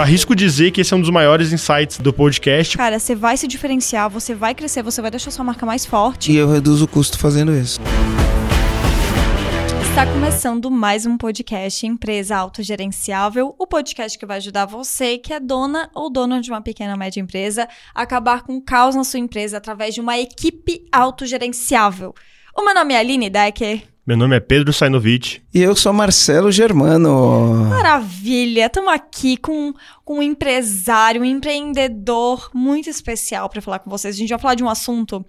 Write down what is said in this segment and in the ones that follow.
arrisco dizer que esse é um dos maiores insights do podcast. Cara, você vai se diferenciar, você vai crescer, você vai deixar sua marca mais forte. E eu reduzo o custo fazendo isso. Está começando mais um podcast Empresa Autogerenciável, o podcast que vai ajudar você, que é dona ou dono de uma pequena ou média empresa, a acabar com o caos na sua empresa através de uma equipe autogerenciável. O meu nome é Aline Decker. Meu nome é Pedro Sainovich. E eu sou Marcelo Germano. Maravilha! Estamos aqui com, com um empresário, um empreendedor muito especial para falar com vocês. A gente vai falar de um assunto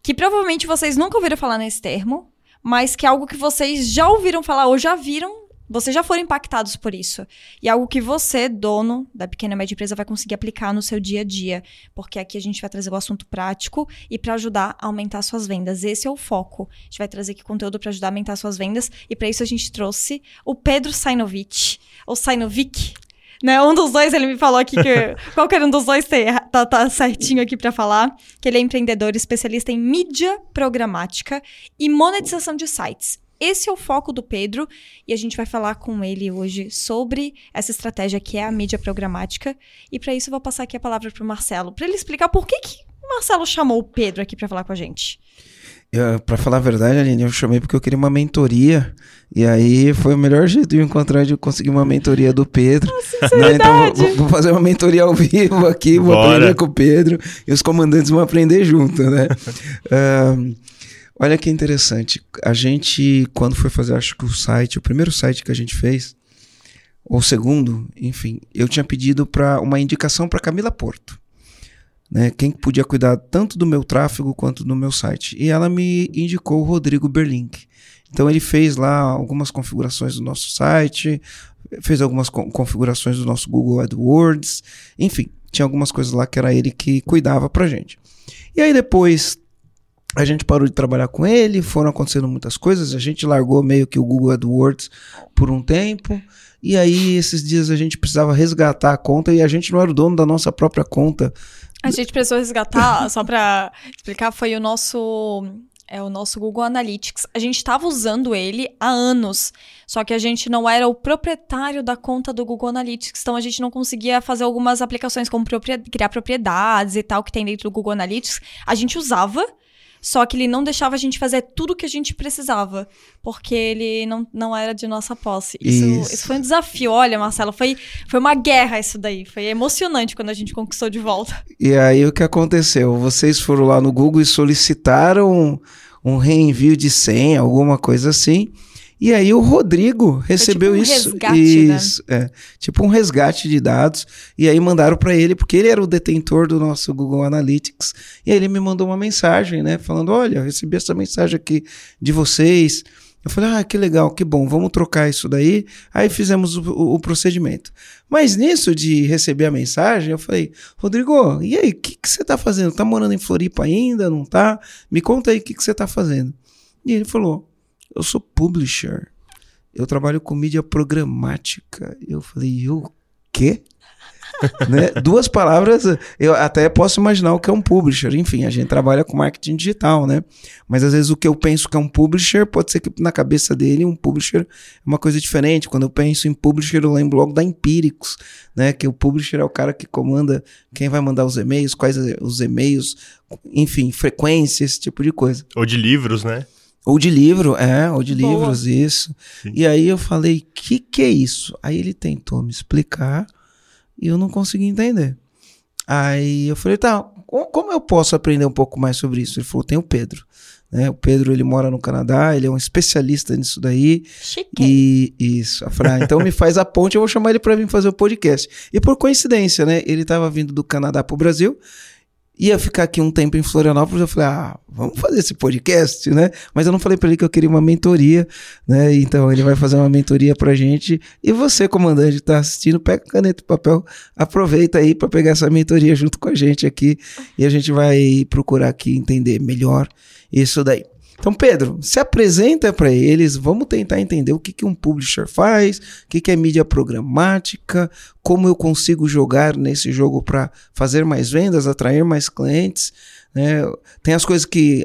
que provavelmente vocês nunca ouviram falar nesse termo, mas que é algo que vocês já ouviram falar ou já viram, vocês já foram impactados por isso. E é algo que você, dono da pequena e média empresa, vai conseguir aplicar no seu dia a dia. Porque aqui a gente vai trazer o assunto prático e para ajudar a aumentar suas vendas. Esse é o foco. A gente vai trazer aqui conteúdo para ajudar a aumentar suas vendas. E para isso a gente trouxe o Pedro Sainovic, ou Sainovic, né? Um dos dois, ele me falou aqui que qualquer um dos dois tá, tá certinho aqui para falar, que ele é empreendedor especialista em mídia programática e monetização de sites. Esse é o foco do Pedro e a gente vai falar com ele hoje sobre essa estratégia que é a mídia programática. E para isso eu vou passar aqui a palavra para o Marcelo, para ele explicar por que, que o Marcelo chamou o Pedro aqui para falar com a gente. Para falar a verdade, Aline, eu chamei porque eu queria uma mentoria. E aí foi o melhor jeito de eu encontrar de eu conseguir uma mentoria do Pedro. Nossa, né? Então vou, vou, fazer uma mentoria ao vivo aqui, vou Bora. aprender com o Pedro e os comandantes vão aprender junto, né? uh, olha que interessante. A gente, quando foi fazer, acho que o site, o primeiro site que a gente fez, ou o segundo, enfim, eu tinha pedido para uma indicação para Camila Porto né, quem podia cuidar tanto do meu tráfego quanto do meu site. E ela me indicou o Rodrigo Berlink. Então ele fez lá algumas configurações do nosso site, fez algumas co configurações do nosso Google AdWords, enfim, tinha algumas coisas lá que era ele que cuidava pra gente. E aí depois a gente parou de trabalhar com ele, foram acontecendo muitas coisas, a gente largou meio que o Google AdWords por um tempo. E aí, esses dias a gente precisava resgatar a conta e a gente não era o dono da nossa própria conta. A gente precisou resgatar, só para explicar, foi o nosso é o nosso Google Analytics. A gente estava usando ele há anos, só que a gente não era o proprietário da conta do Google Analytics, então a gente não conseguia fazer algumas aplicações como criar propriedades e tal que tem dentro do Google Analytics. A gente usava, só que ele não deixava a gente fazer tudo que a gente precisava, porque ele não, não era de nossa posse. Isso, isso. isso foi um desafio. Olha, Marcelo, foi, foi uma guerra isso daí. Foi emocionante quando a gente conquistou de volta. E aí o que aconteceu? Vocês foram lá no Google e solicitaram um reenvio de senha, alguma coisa assim. E aí o Rodrigo recebeu tipo um isso, resgate, né? isso né? é, tipo um resgate de dados. E aí mandaram para ele, porque ele era o detentor do nosso Google Analytics. E aí ele me mandou uma mensagem, né? Falando: olha, eu recebi essa mensagem aqui de vocês. Eu falei, ah, que legal, que bom, vamos trocar isso daí. Aí fizemos o, o, o procedimento. Mas nisso de receber a mensagem, eu falei, Rodrigo, e aí, o que, que você tá fazendo? Tá morando em Floripa ainda? Não tá? Me conta aí o que, que você tá fazendo. E ele falou, eu sou publisher. Eu trabalho com mídia programática. Eu falei, o quê? né? Duas palavras, eu até posso imaginar o que é um publisher. Enfim, a gente trabalha com marketing digital, né? Mas às vezes o que eu penso que é um publisher, pode ser que na cabeça dele um publisher é uma coisa diferente. Quando eu penso em publisher, eu lembro logo da Empíricos, né? Que o publisher é o cara que comanda quem vai mandar os e-mails, quais os e-mails, enfim, frequência, esse tipo de coisa. Ou de livros, né? Ou de livro, é, ou de Boa. livros, isso. Sim. E aí eu falei, que que é isso? Aí ele tentou me explicar e eu não consegui entender. Aí eu falei, tá, como eu posso aprender um pouco mais sobre isso? Ele falou, tem o Pedro. Né? O Pedro, ele mora no Canadá, ele é um especialista nisso daí. Chique. E isso, a Fra, então me faz a ponte, eu vou chamar ele para vir fazer o podcast. E por coincidência, né, ele estava vindo do Canadá pro Brasil, ia ficar aqui um tempo em Florianópolis, eu falei, ah, vamos fazer esse podcast, né? Mas eu não falei para ele que eu queria uma mentoria, né? Então ele vai fazer uma mentoria pra gente. E você, comandante, tá assistindo, pega caneta e papel, aproveita aí para pegar essa mentoria junto com a gente aqui e a gente vai procurar aqui entender melhor isso daí. Então, Pedro, se apresenta para eles, vamos tentar entender o que, que um publisher faz, o que, que é mídia programática, como eu consigo jogar nesse jogo para fazer mais vendas, atrair mais clientes. Né? Tem as coisas que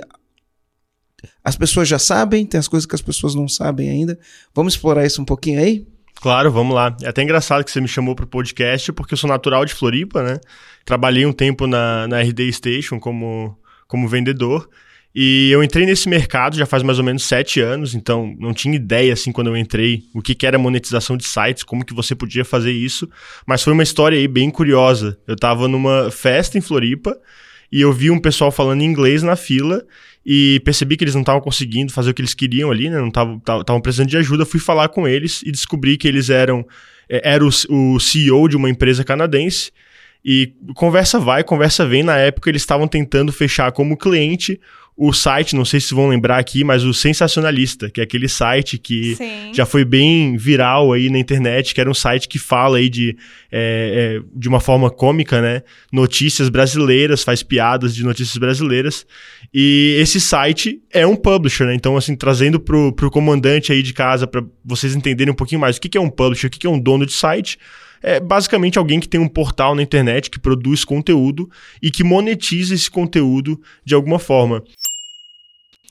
as pessoas já sabem, tem as coisas que as pessoas não sabem ainda. Vamos explorar isso um pouquinho aí? Claro, vamos lá. É até engraçado que você me chamou para o podcast, porque eu sou natural de Floripa, né? Trabalhei um tempo na, na RD Station como, como vendedor. E eu entrei nesse mercado já faz mais ou menos sete anos, então não tinha ideia, assim, quando eu entrei, o que, que era monetização de sites, como que você podia fazer isso. Mas foi uma história aí bem curiosa. Eu estava numa festa em Floripa e eu vi um pessoal falando inglês na fila e percebi que eles não estavam conseguindo fazer o que eles queriam ali, né? Não estavam precisando de ajuda. Fui falar com eles e descobri que eles eram é, era o, o CEO de uma empresa canadense. E conversa vai, conversa vem. Na época, eles estavam tentando fechar como cliente o site, não sei se vão lembrar aqui, mas o Sensacionalista, que é aquele site que Sim. já foi bem viral aí na internet, que era um site que fala aí de, é, é, de uma forma cômica, né? Notícias brasileiras, faz piadas de notícias brasileiras. E esse site é um publisher, né? Então, assim, trazendo pro, pro comandante aí de casa para vocês entenderem um pouquinho mais o que, que é um publisher, o que, que é um dono de site é basicamente alguém que tem um portal na internet que produz conteúdo e que monetiza esse conteúdo de alguma forma.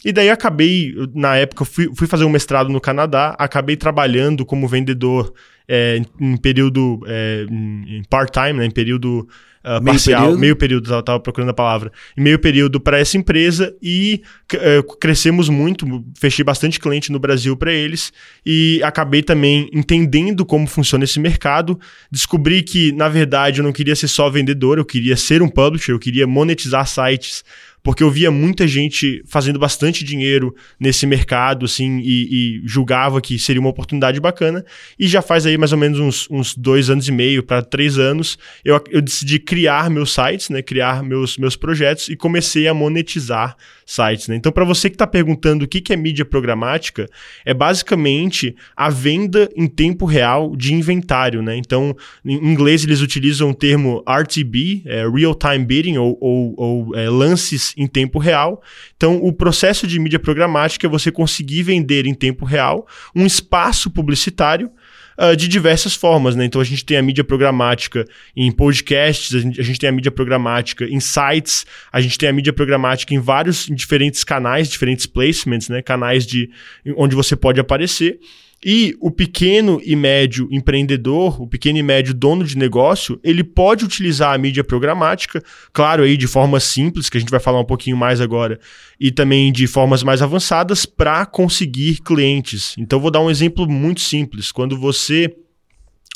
E daí acabei, na época, fui, fui fazer um mestrado no Canadá, acabei trabalhando como vendedor é, em período é, em part-time, né, em período uh, meio parcial, período? meio período, eu tava procurando a palavra, em meio período para essa empresa e uh, crescemos muito, fechei bastante cliente no Brasil para eles e acabei também entendendo como funciona esse mercado, descobri que, na verdade, eu não queria ser só vendedor, eu queria ser um publisher, eu queria monetizar sites porque eu via muita gente fazendo bastante dinheiro nesse mercado, assim, e, e julgava que seria uma oportunidade bacana. E já faz aí mais ou menos uns, uns dois anos e meio para três anos, eu, eu decidi criar meus sites, né, criar meus, meus projetos e comecei a monetizar sites. Né? Então, para você que está perguntando o que, que é mídia programática, é basicamente a venda em tempo real de inventário. Né? Então, em inglês eles utilizam o termo RTB, é, Real Time Bidding, ou, ou, ou é, lances em tempo real. Então, o processo de mídia programática é você conseguir vender em tempo real um espaço publicitário uh, de diversas formas, né? Então a gente tem a mídia programática em podcasts, a gente, a gente, tem a mídia programática em sites, a gente tem a mídia programática em vários em diferentes canais, diferentes placements, né? Canais de onde você pode aparecer. E o pequeno e médio empreendedor, o pequeno e médio dono de negócio, ele pode utilizar a mídia programática, claro, aí de forma simples, que a gente vai falar um pouquinho mais agora, e também de formas mais avançadas para conseguir clientes. Então, vou dar um exemplo muito simples. Quando você,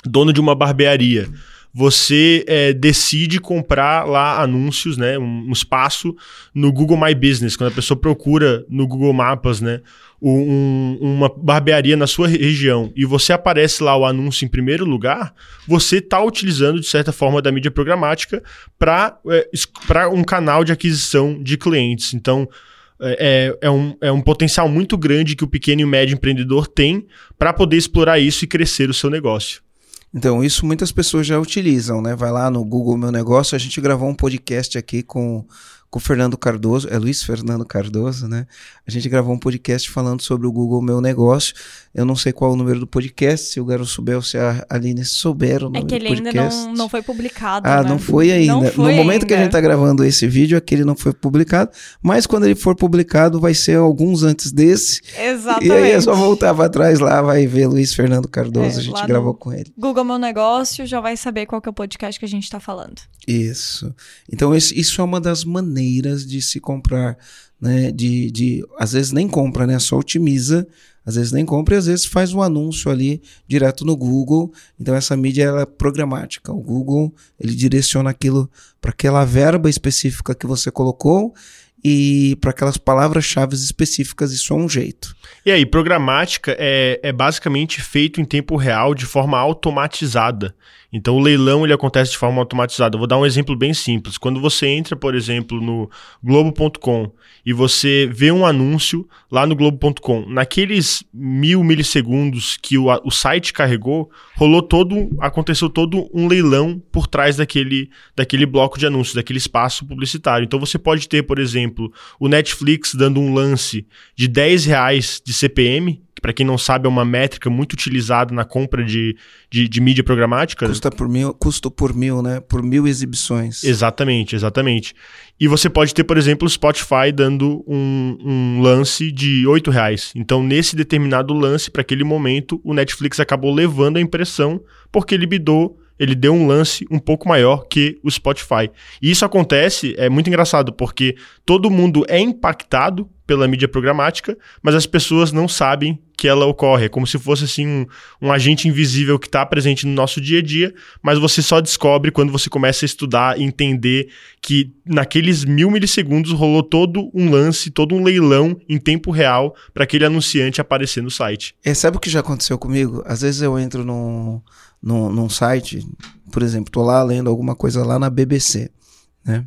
dono de uma barbearia, você é, decide comprar lá anúncios, né, um, um, espaço no Google My Business, quando a pessoa procura no Google Maps, né, um, uma barbearia na sua região e você aparece lá o anúncio em primeiro lugar, você está utilizando, de certa forma, da mídia programática para é, um canal de aquisição de clientes. Então, é, é, é, um, é um potencial muito grande que o pequeno e médio empreendedor tem para poder explorar isso e crescer o seu negócio. Então, isso muitas pessoas já utilizam, né? Vai lá no Google Meu Negócio, a gente gravou um podcast aqui com com o Fernando Cardoso, é Luiz Fernando Cardoso, né? A gente gravou um podcast falando sobre o Google Meu Negócio. Eu não sei qual é o número do podcast, se o Garo souber ou se a Aline souber o é número do podcast. É que ele ainda não, não foi publicado, Ah, né? não foi ainda. Não foi no momento ainda. que a gente está gravando esse vídeo, aquele não foi publicado, mas quando ele for publicado, vai ser alguns antes desse. Exatamente. E aí é só voltar para trás lá, vai ver Luiz Fernando Cardoso, é, a gente gravou com ele. Google Meu Negócio, já vai saber qual é o podcast que a gente está falando. Isso. Então, isso é uma das maneiras de se comprar, né? De, de às vezes nem compra, né? Só otimiza, às vezes nem compra e às vezes faz um anúncio ali direto no Google. Então, essa mídia ela é programática. O Google ele direciona aquilo para aquela verba específica que você colocou e para aquelas palavras-chave específicas, isso é um jeito. E aí, programática é, é basicamente feito em tempo real de forma automatizada. Então o leilão ele acontece de forma automatizada. Eu vou dar um exemplo bem simples. Quando você entra, por exemplo, no globo.com e você vê um anúncio lá no globo.com, naqueles mil milissegundos que o, o site carregou, rolou todo, aconteceu todo um leilão por trás daquele, daquele bloco de anúncios, daquele espaço publicitário. Então você pode ter, por exemplo, o Netflix dando um lance de 10 reais de CPM, que para quem não sabe é uma métrica muito utilizada na compra de, de, de mídia programática. Custa por mil, custo por mil, né? Por mil exibições. Exatamente, exatamente. E você pode ter, por exemplo, o Spotify dando um, um lance de oito reais. Então, nesse determinado lance, para aquele momento, o Netflix acabou levando a impressão porque ele bidou ele deu um lance um pouco maior que o Spotify. E isso acontece, é muito engraçado, porque todo mundo é impactado pela mídia programática, mas as pessoas não sabem que ela ocorre. É como se fosse assim um, um agente invisível que está presente no nosso dia a dia, mas você só descobre quando você começa a estudar e entender que naqueles mil milissegundos rolou todo um lance, todo um leilão em tempo real para aquele anunciante aparecer no site. É, sabe o que já aconteceu comigo? Às vezes eu entro num, num, num site, por exemplo, tô lá lendo alguma coisa lá na BBC, né?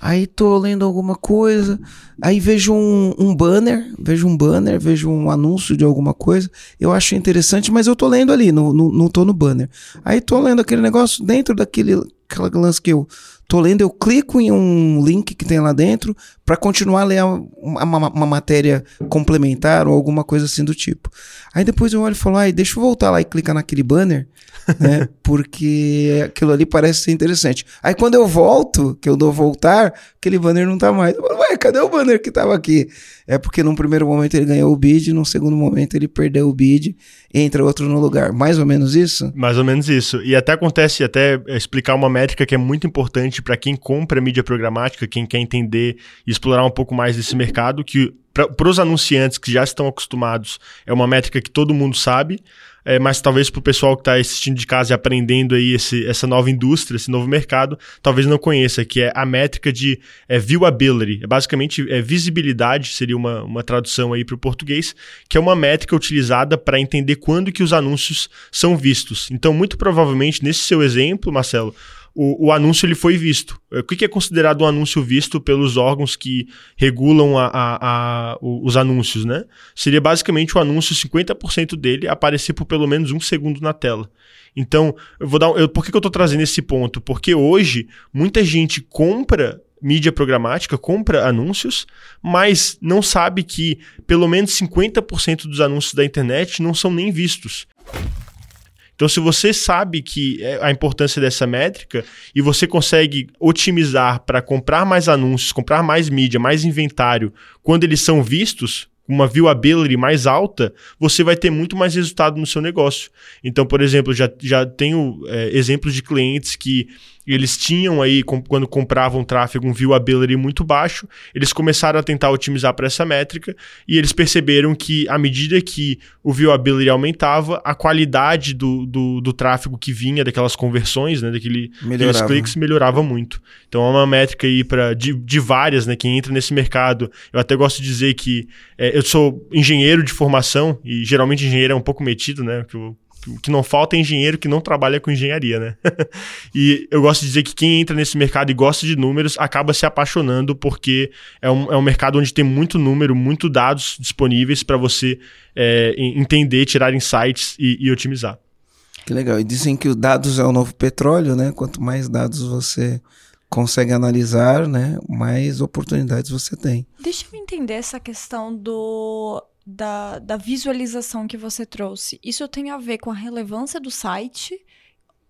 Aí tô lendo alguma coisa, aí vejo um, um, banner, vejo um banner, vejo um anúncio de alguma coisa, eu acho interessante, mas eu tô lendo ali, não, não, não tô no banner. Aí tô lendo aquele negócio dentro daquele aquela lance que eu tô lendo, eu clico em um link que tem lá dentro para continuar a ler uma, uma, uma, matéria complementar ou alguma coisa assim do tipo. Aí depois eu olho e falo, ai, deixa eu voltar lá e clicar naquele banner, né? Porque aquilo ali parece ser interessante. Aí quando eu volto, que eu dou voltar, aquele banner não tá mais. Eu falo, ué, cadê o banner que tava aqui? É porque num primeiro momento ele ganhou o bid, num segundo momento ele perdeu o bid e entra outro no lugar. Mais ou menos isso? Mais ou menos isso. E até acontece, até explicar uma métrica que é muito importante para quem compra mídia programática, quem quer entender e explorar um pouco mais desse mercado, que para os anunciantes que já estão acostumados, é uma métrica que todo mundo sabe, é, mas talvez para o pessoal que está assistindo de casa e aprendendo aí esse, essa nova indústria, esse novo mercado, talvez não conheça, que é a métrica de é, viewability. É basicamente é, visibilidade, seria uma, uma tradução aí para o português, que é uma métrica utilizada para entender quando que os anúncios são vistos. Então, muito provavelmente, nesse seu exemplo, Marcelo, o, o anúncio ele foi visto. O que, é considerado um anúncio visto pelos órgãos que regulam a, a, a, os anúncios, né? Seria basicamente o anúncio, 50% dele aparecer por pelo menos um segundo na tela. Então, eu vou dar. Eu, por que, que eu estou trazendo esse ponto? Porque hoje muita gente compra mídia programática, compra anúncios, mas não sabe que pelo menos 50% dos anúncios da internet não são nem vistos. Então, se você sabe que é a importância dessa métrica e você consegue otimizar para comprar mais anúncios, comprar mais mídia, mais inventário, quando eles são vistos, uma viewability mais alta, você vai ter muito mais resultado no seu negócio. Então, por exemplo, já, já tenho é, exemplos de clientes que eles tinham aí, com, quando compravam tráfego, um viewability muito baixo, eles começaram a tentar otimizar para essa métrica e eles perceberam que, à medida que o viewability aumentava, a qualidade do, do, do tráfego que vinha, daquelas conversões, né, daquele, daqueles cliques, melhorava muito. Então, é uma métrica aí para de, de várias, né, quem entra nesse mercado. Eu até gosto de dizer que é, eu sou engenheiro de formação e geralmente engenheiro é um pouco metido, né, que eu que não falta é engenheiro que não trabalha com engenharia, né? e eu gosto de dizer que quem entra nesse mercado e gosta de números acaba se apaixonando porque é um, é um mercado onde tem muito número, muito dados disponíveis para você é, entender, tirar insights e, e otimizar. Que legal. E dizem que os dados é o novo petróleo, né? Quanto mais dados você consegue analisar, né, mais oportunidades você tem. Deixa eu entender essa questão do da, da visualização que você trouxe, isso tem a ver com a relevância do site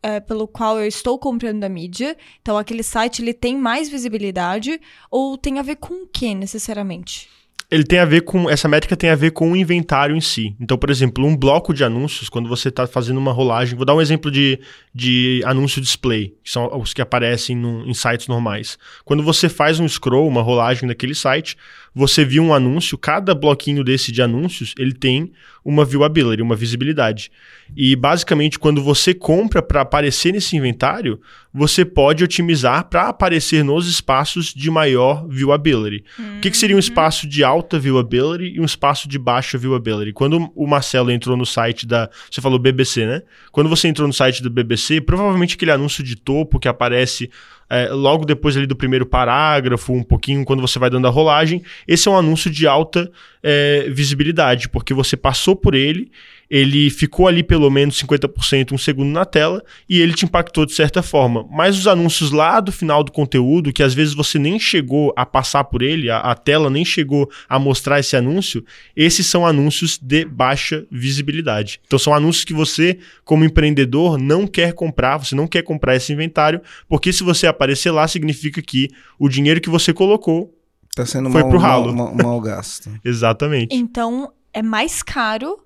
é, pelo qual eu estou comprando a mídia. Então, aquele site ele tem mais visibilidade ou tem a ver com o que necessariamente? ele tem a ver com. Essa métrica tem a ver com o inventário em si. Então, por exemplo, um bloco de anúncios, quando você está fazendo uma rolagem. Vou dar um exemplo de, de anúncio display, que são os que aparecem no, em sites normais. Quando você faz um scroll, uma rolagem daquele site, você viu um anúncio, cada bloquinho desse de anúncios, ele tem uma viewability, uma visibilidade. E basicamente, quando você compra para aparecer nesse inventário, você pode otimizar para aparecer nos espaços de maior viewability. Uhum. O que, que, seria um uhum. espaço de alta viewability e um espaço de baixa viewability? Quando o Marcelo entrou no site da. Você falou BBC, né? Quando você entrou no site do BBC, provavelmente aquele anúncio de topo que aparece é, logo depois ali do primeiro parágrafo, um pouquinho quando você vai dando a rolagem, esse é um anúncio de alta é, visibilidade, porque você passou por ele ele ficou ali pelo menos 50% um segundo na tela e ele te impactou de certa forma. Mas os anúncios lá do final do conteúdo, que às vezes você nem chegou a passar por ele, a, a tela nem chegou a mostrar esse anúncio, esses são anúncios de baixa visibilidade. Então são anúncios que você, como empreendedor, não quer comprar, você não quer comprar esse inventário, porque se você aparecer lá, significa que o dinheiro que você colocou Tá sendo foi mal, pro ralo. Mal, mal, mal gasto. Exatamente. Então, é mais caro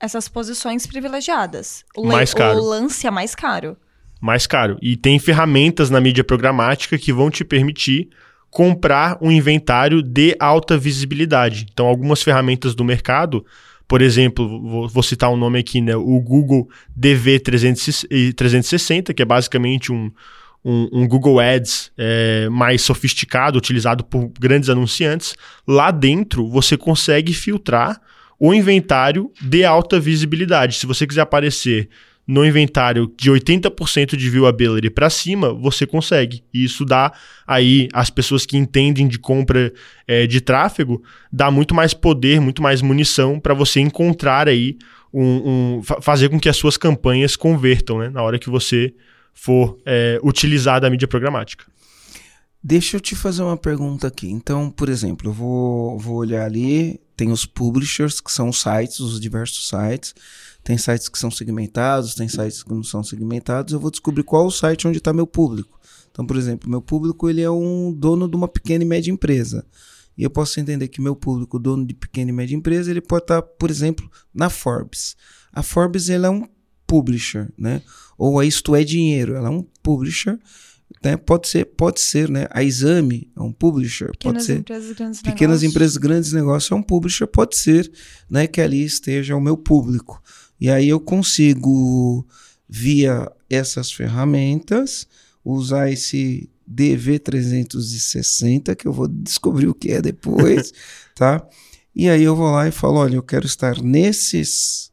essas posições privilegiadas. O, mais caro. o lance é mais caro. Mais caro. E tem ferramentas na mídia programática que vão te permitir comprar um inventário de alta visibilidade. Então, algumas ferramentas do mercado, por exemplo, vou, citar um nome aqui, né? O Google DV360, que é basicamente um, um, um, Google Ads é, mais sofisticado, utilizado por grandes anunciantes, lá dentro você consegue filtrar o inventário de alta visibilidade. Se você quiser aparecer no inventário de 80% de viewability para cima, você consegue. E isso dá aí as pessoas que entendem de compra é, de tráfego, dá muito mais poder, muito mais munição para você encontrar aí um, um, fazer com que as suas campanhas convertam, né, na hora que você for é, utilizar da mídia programática. Deixa eu te fazer uma pergunta aqui. Então, por exemplo, eu vou, vou olhar ali, tem os publishers, que são os sites, os diversos sites. Tem sites que são segmentados, tem sites que não são segmentados. Eu vou descobrir qual o site onde está meu público. Então, por exemplo, meu público ele é um dono de uma pequena e média empresa. E eu posso entender que meu público, dono de pequena e média empresa, ele pode estar, tá, por exemplo, na Forbes. A Forbes ele é um publisher, né? Ou a Isto é Dinheiro, ela é um publisher né? Pode ser, pode ser, né? A Exame é um publisher, pequenas pode ser. Empresas, grandes pequenas negócios. empresas, grandes negócios é um publisher, pode ser, né? Que ali esteja o meu público. E aí eu consigo, via essas ferramentas, usar esse DV360, que eu vou descobrir o que é depois, tá? E aí eu vou lá e falo, olha, eu quero estar nesses,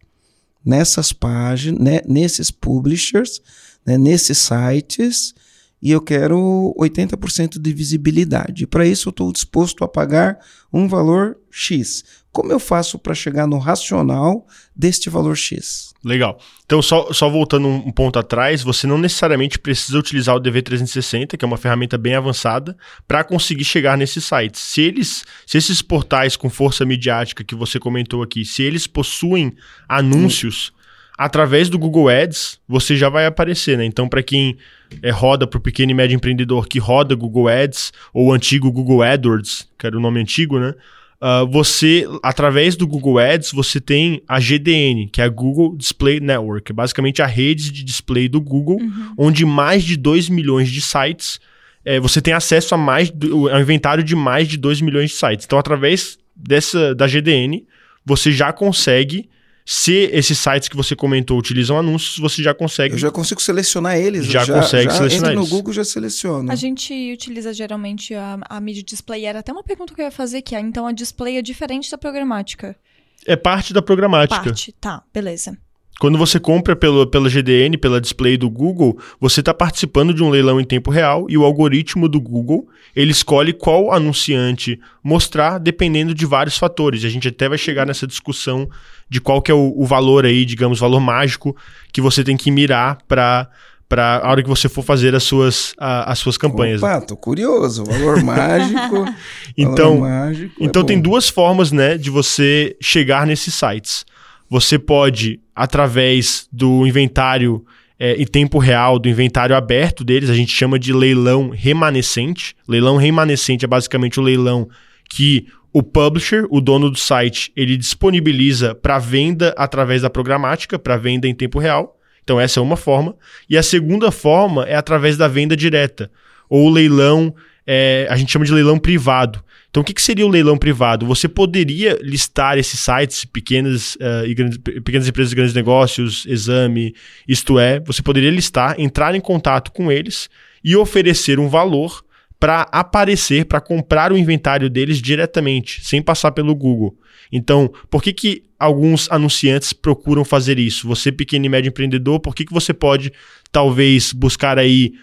nessas páginas, né, nesses publishers, né, nesses sites, e eu quero 80% de visibilidade. Para isso, eu estou disposto a pagar um valor X. Como eu faço para chegar no racional deste valor X? Legal. Então, só, só voltando um ponto atrás, você não necessariamente precisa utilizar o DV360, que é uma ferramenta bem avançada, para conseguir chegar nesses sites. Se eles, se esses portais com força midiática que você comentou aqui, se eles possuem anúncios através do Google Ads, você já vai aparecer, né? Então, para quem é, roda para o pequeno e médio empreendedor que roda Google Ads, ou o antigo Google AdWords, que era o nome antigo, né? Uh, você, através do Google Ads, você tem a GDN, que é a Google Display Network, é basicamente a rede de display do Google, uhum. onde mais de 2 milhões de sites, é, você tem acesso a mais ao inventário de mais de 2 milhões de sites. Então, através dessa da GDN, você já consegue se esses sites que você comentou utilizam anúncios, você já consegue. Eu já consigo selecionar eles. Já, já consegue já selecionar entra eles. no Google já seleciona. A gente utiliza geralmente a, a mídia display. Era até uma pergunta que eu ia fazer que é, então a display é diferente da programática? É parte da programática. Parte, tá, beleza. Quando você compra pelo, pela GDN, pela display do Google, você está participando de um leilão em tempo real e o algoritmo do Google ele escolhe qual anunciante mostrar dependendo de vários fatores. A gente até vai chegar nessa discussão de qual que é o, o valor aí, digamos, valor mágico que você tem que mirar para para a hora que você for fazer as suas, a, as suas campanhas. Opa, tô curioso. Valor mágico. então, valor mágico então é tem duas formas, né, de você chegar nesses sites. Você pode, através do inventário é, em tempo real, do inventário aberto deles, a gente chama de leilão remanescente. Leilão remanescente é basicamente o leilão que o publisher, o dono do site, ele disponibiliza para venda através da programática, para venda em tempo real. Então, essa é uma forma. E a segunda forma é através da venda direta, ou leilão, é, a gente chama de leilão privado. Então, o que, que, seria o leilão privado? Você poderia listar esses sites, pequenas, uh, e grandes, pequenas empresas de grandes negócios, exame, isto é, você poderia listar, entrar em contato com eles e oferecer um valor para aparecer, para comprar o inventário deles diretamente, sem passar pelo Google. Então, por que, que alguns anunciantes procuram fazer isso? Você, pequeno e médio empreendedor, por que, que você pode talvez buscar aí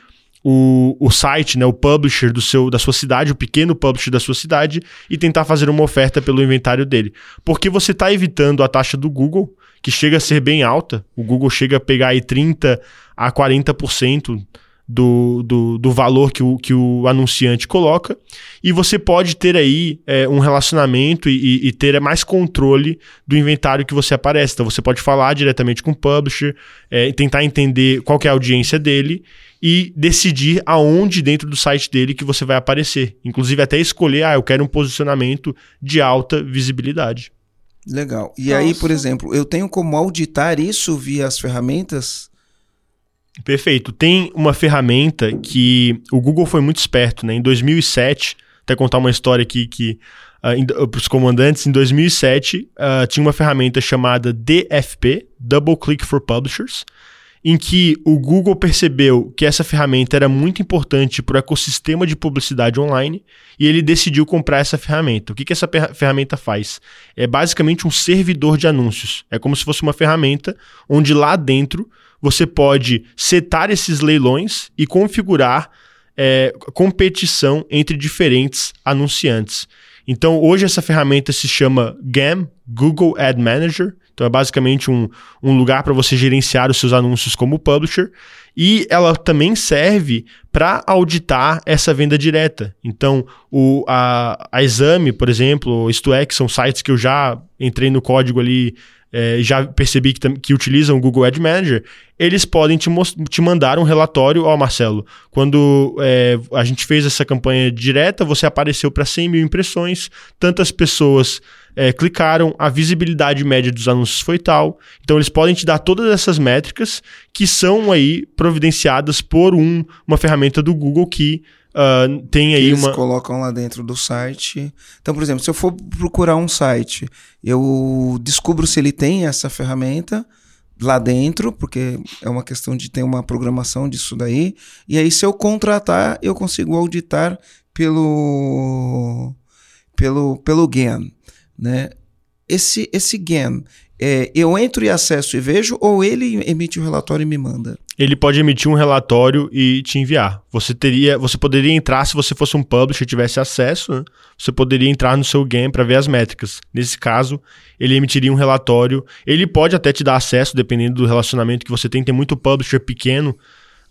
o, o site, né, o publisher do seu, da sua cidade, o pequeno publisher da sua cidade, e tentar fazer uma oferta pelo inventário dele. Porque você está evitando a taxa do Google, que chega a ser bem alta. O Google chega a pegar aí 30% a 40% do, do, do valor que o, que o anunciante coloca, e você pode ter aí é, um relacionamento e, e, ter mais controle do inventário que você aparece. Então você pode falar diretamente com o publisher, é, tentar entender qual é a audiência dele e decidir aonde dentro do site dele que você vai aparecer. Inclusive até escolher, ah, eu quero um posicionamento de alta visibilidade. Legal. E Nossa. aí, por exemplo, eu tenho como auditar isso via as ferramentas? Perfeito. Tem uma ferramenta que o Google foi muito esperto, né? Em 2007, até contar uma história aqui que uh, para os comandantes, em 2007 uh, ah, tinha uma ferramenta chamada DFP, Double Click for Publishers, em que o Google percebeu que essa ferramenta era muito importante para o ecossistema de publicidade online e ele decidiu comprar essa ferramenta. O que, que essa ferramenta faz? É basicamente um servidor de anúncios. É como se fosse uma ferramenta onde lá dentro você pode setar esses leilões e configurar é, competição entre diferentes anunciantes. Então, hoje essa ferramenta se chama GAM, Google Ad Manager. Então, é basicamente um, um lugar para você gerenciar os seus anúncios como publisher. E ela também serve para auditar essa venda direta. Então, o, a, a Exame, por exemplo, Isto é, que são sites que eu já entrei no código ali é, já percebi que, que utilizam o Google Ad Manager, eles podem te, te mandar um relatório, ó Marcelo, quando é, a gente fez essa campanha direta, você apareceu para 100 mil impressões, tantas pessoas é, clicaram, a visibilidade média dos anúncios foi tal. Então eles podem te dar todas essas métricas que são aí providenciadas por um, uma ferramenta do Google que Uh, tem aí eles uma. colocam lá dentro do site. Então, por exemplo, se eu for procurar um site, eu descubro se ele tem essa ferramenta lá dentro, porque é uma questão de ter uma programação disso daí. E aí, se eu contratar, eu consigo auditar pelo pelo pelo GAN, né? Esse esse GAN, é, eu entro e acesso e vejo, ou ele emite um relatório e me manda? Ele pode emitir um relatório e te enviar. Você teria, você poderia entrar se você fosse um publisher e tivesse acesso, né? você poderia entrar no seu game para ver as métricas. Nesse caso, ele emitiria um relatório. Ele pode até te dar acesso, dependendo do relacionamento que você tem. Tem muito publisher pequeno,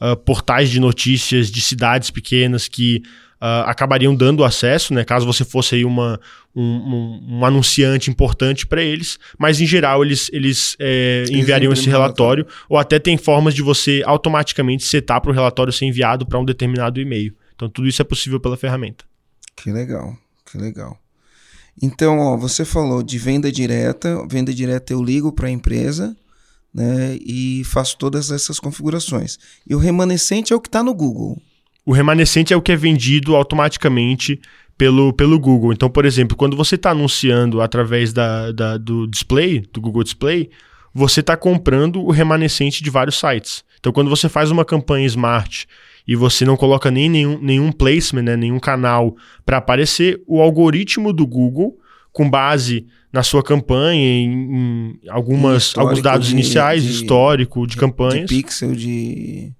uh, portais de notícias de cidades pequenas que uh, acabariam dando acesso, né? Caso você fosse aí uma, um, um, um anunciante importante para eles, mas em geral eles, eles, é, enviariam esse relatório, ou até tem formas de você automaticamente setar para o relatório ser enviado para um determinado e-mail. Então tudo isso é possível pela ferramenta. Que legal, que legal. Então, ó, você falou de venda direta. Venda direta eu ligo para a empresa né, e faço todas essas configurações. E o remanescente é o que está no Google. O remanescente é o que é vendido automaticamente pelo, pelo Google. Então, por exemplo, quando você está anunciando através da, da, do display, do Google Display, você está comprando o remanescente de vários sites. Então, quando você faz uma campanha smart e você não coloca nem nenhum, nenhum placement, né, nenhum canal para aparecer, o algoritmo do Google, com base na sua campanha, em, em algumas, alguns dados de, iniciais, de, histórico de, de campanhas. De pixel, de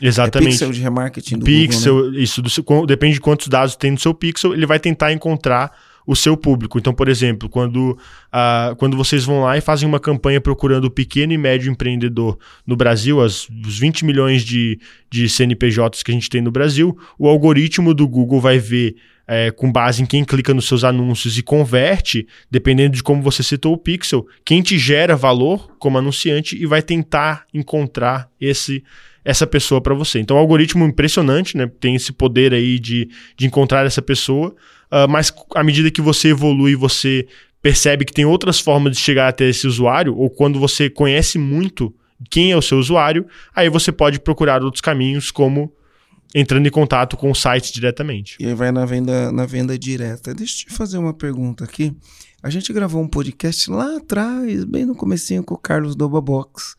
Exatamente. É pixel de remarketing do pixel, Google, né? isso, do, depende de quantos dados tem no seu pixel, ele vai tentar encontrar o seu público. Então, por exemplo, quando, uh, quando vocês vão lá e fazem uma campanha procurando o pequeno e médio empreendedor no Brasil, as, os 20 milhões de, de CNPJs que a gente tem no Brasil, o algoritmo do Google vai ver é, com base em quem clica nos seus anúncios e converte, dependendo de como você citou o pixel, quem te gera valor como anunciante e vai tentar encontrar esse essa pessoa para você. Então, é um algoritmo impressionante, né? Tem esse poder aí de, de encontrar essa pessoa, uh, mas à medida que você evolui, você percebe que tem outras formas de chegar até esse usuário, ou quando você conhece muito quem é o seu usuário, aí você pode procurar outros caminhos, como entrando em contato com o site diretamente. E aí vai na venda, na venda direta. Deixa eu te fazer uma pergunta aqui. A gente gravou um podcast lá atrás, bem no comecinho com o Carlos Dobabox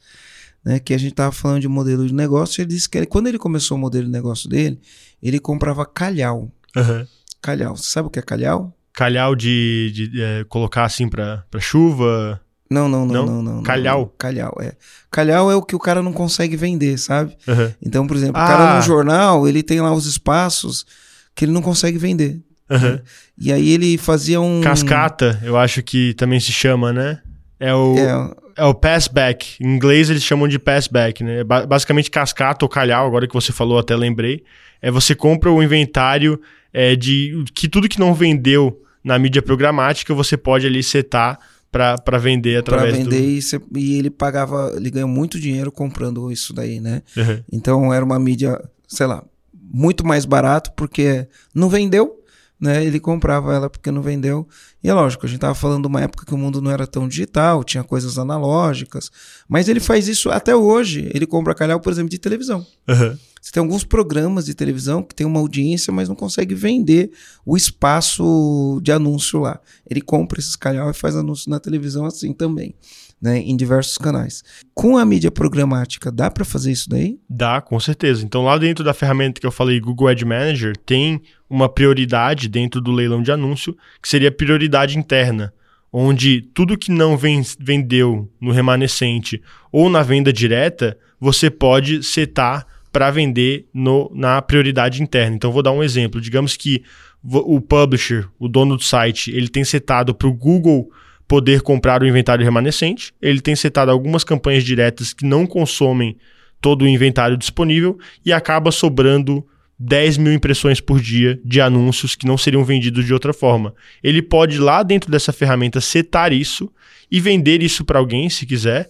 né, que a gente estava falando de modelo de negócio, ele disse que ele, quando ele começou o modelo de negócio dele, ele comprava calhau. Uhum. Calhau. Você sabe o que é calhau? Calhau de, de é, colocar assim para chuva. Não, não, não, não, não. não Calhau? Não, calhau, é. Calhau é o que o cara não consegue vender, sabe? Uhum. Então, por exemplo, ah. o cara no jornal, ele tem lá os espaços que ele não consegue vender. Uhum. E aí ele fazia um. Cascata, eu acho que também se chama, né? É o. É, é o passback. Em inglês eles chamam de passback, né? Basicamente cascata ou calhau, agora que você falou, até lembrei. É você compra o inventário é, de que tudo que não vendeu na mídia programática você pode ali setar para vender através pra vender do... e, cê, e, ele pagava, ele ganhou muito dinheiro comprando isso daí, né? Uhum. Então era uma mídia, sei lá, muito mais barato porque não vendeu, né? Ele comprava ela porque não vendeu. E é lógico, a gente estava falando de uma época que o mundo não era tão digital, tinha coisas analógicas, mas ele faz isso até hoje. Ele compra calhau, por exemplo, de televisão. Uhum. Você tem alguns programas de televisão que tem uma audiência, mas não consegue vender o espaço de anúncio lá. Ele compra esses calhau e faz anúncio na televisão assim também. Né, em diversos canais. Com a mídia programática, dá para fazer isso daí? Dá, com certeza. Então, lá dentro da ferramenta que eu falei, Google Ad Manager, tem uma prioridade dentro do leilão de anúncio, que seria prioridade interna, onde tudo que não vendeu no remanescente ou na venda direta, você pode setar para vender no, na prioridade interna. Então, vou dar um exemplo. Digamos que o publisher, o dono do site, ele tem setado para o Google poder comprar o inventário remanescente, ele tem setado algumas campanhas diretas que não consomem todo o inventário disponível e acaba sobrando 10 mil impressões por dia de anúncios que não seriam vendidos de outra forma. Ele pode, lá dentro dessa ferramenta, setar isso e vender isso para alguém, se quiser,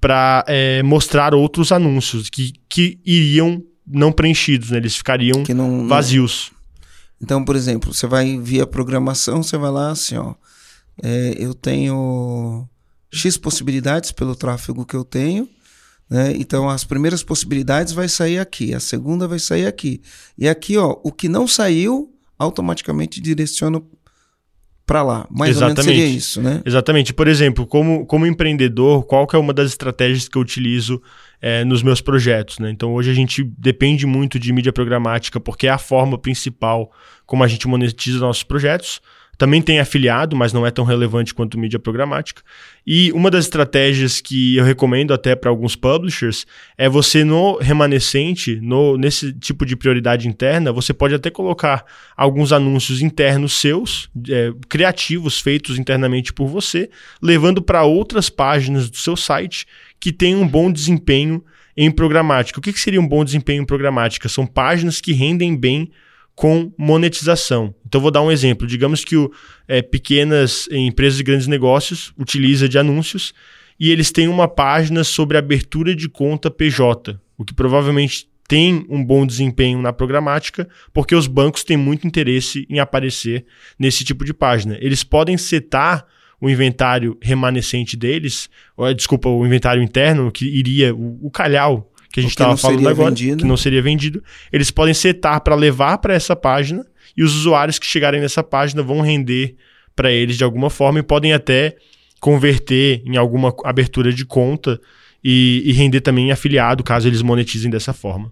para é, mostrar outros anúncios que, que iriam não preenchidos, né? eles ficariam não, vazios. Não... Então, por exemplo, você vai via programação, você vai lá assim, ó, é, eu tenho X possibilidades pelo tráfego que eu tenho, né? Então, as primeiras possibilidades vai sair aqui, a segunda vai sair aqui. E aqui, ó, o que não saiu, automaticamente direciona para lá. Mais Exatamente. ou menos seria isso, né? Exatamente. Por exemplo, como, como empreendedor, qual que é uma das estratégias que eu utilizo é, nos meus projetos, né? Então hoje a gente depende muito de mídia programática porque é a forma principal como a gente monetiza nossos projetos. Também tem afiliado, mas não é tão relevante quanto mídia programática. E uma das estratégias que eu recomendo até para alguns publishers é você no remanescente, no, nesse tipo de prioridade interna, você pode até colocar alguns anúncios internos seus, é, criativos, feitos internamente por você, levando para outras páginas do seu site que têm um bom desempenho em programática. O que, que seria um bom desempenho em programática? São páginas que rendem bem com monetização. Então, vou dar um exemplo. Digamos que o, é, pequenas empresas de grandes negócios utilizam de anúncios e eles têm uma página sobre abertura de conta PJ, o que provavelmente tem um bom desempenho na programática, porque os bancos têm muito interesse em aparecer nesse tipo de página. Eles podem setar o inventário remanescente deles, ou, desculpa, o inventário interno, que iria, o, o calhau que a gente estava falando agora, vendido. que não seria vendido, eles podem setar para levar para essa página e os usuários que chegarem nessa página vão render para eles de alguma forma e podem até converter em alguma abertura de conta e, e render também afiliado caso eles monetizem dessa forma.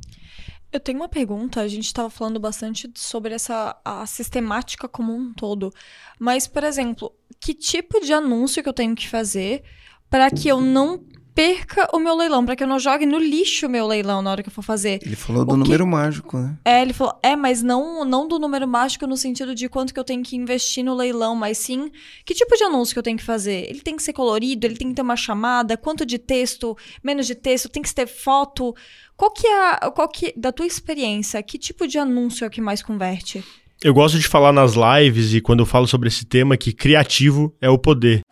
Eu tenho uma pergunta, a gente estava falando bastante sobre essa a sistemática como um todo. Mas, por exemplo, que tipo de anúncio que eu tenho que fazer para que eu não perca o meu leilão, para que eu não jogue no lixo o meu leilão na hora que eu for fazer. Ele falou do número mágico, né? É, ele falou, é, mas não, não do número mágico no sentido de quanto que eu tenho que investir no leilão, mas sim que tipo de anúncio que eu tenho que fazer. Ele tem que ser colorido, ele tem que ter uma chamada, quanto de texto, menos de texto, tem que ter foto. Qual que é, a, qual que, da tua experiência, que tipo de anúncio é o que mais converte? Eu gosto de falar nas lives e quando eu falo sobre esse tema que criativo é o poder.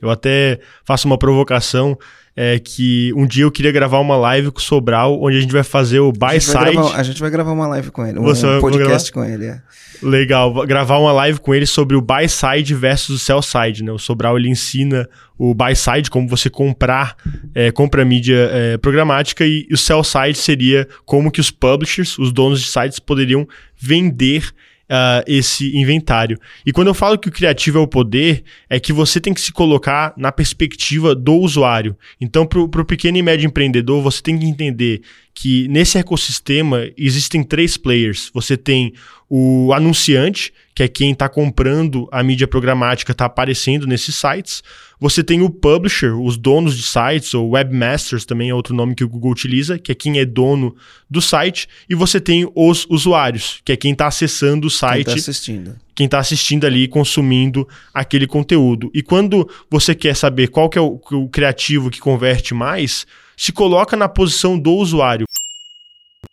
Eu até faço uma provocação é, que um dia eu queria gravar uma live com o Sobral, onde a gente vai fazer o Buy Side. A gente vai gravar uma live com ele, um, um podcast com ele. É. Legal, gravar uma live com ele sobre o Buy Side versus o Sell Side, né? O Sobral ele ensina o Buy Side, como você comprar, é, compra mídia é, programática, e, e o Sell Side seria como que os publishers, os donos de sites, poderiam vender uh, esse inventário. E quando eu falo que o criativo é o poder, é que você tem que se colocar na perspectiva do usuário. Então, para o pequeno e médio empreendedor, você tem que entender que nesse ecossistema existem três players. Você tem o anunciante, que é quem está comprando a mídia programática, está aparecendo nesses sites. Você tem o publisher, os donos de sites, ou webmasters também é outro nome que o Google utiliza, que é quem é dono do site. E você tem os usuários, que é quem está acessando o site. Quem está assistindo. Quem está assistindo ali, consumindo aquele conteúdo. E quando você quer saber qual que é o, o criativo que converte mais, se coloca na posição do usuário.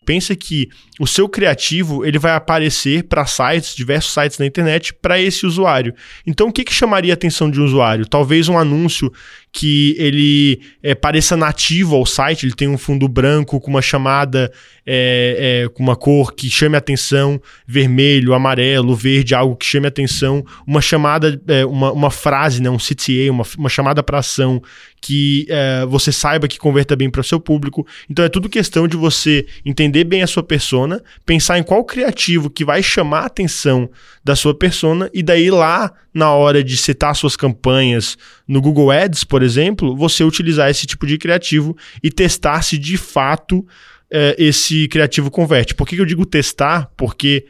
Pensa que o seu criativo ele vai aparecer para sites, diversos sites na internet, para esse usuário. Então, o que, que chamaria a atenção de um usuário? Talvez um anúncio que ele é, pareça nativo ao site, ele tem um fundo branco com uma chamada é, é, com uma cor que chame a atenção, vermelho, amarelo, verde, algo que chame atenção, uma chamada, é, uma, uma frase, né, um CTA, uma, uma chamada para ação que é, você saiba que converta bem para o seu público. Então é tudo questão de você entender bem a sua persona, pensar em qual criativo que vai chamar a atenção da sua persona e daí lá na hora de setar suas campanhas no Google Ads, por exemplo, você utilizar esse tipo de criativo e testar se de fato é, esse criativo converte. Por que, que eu digo testar? Porque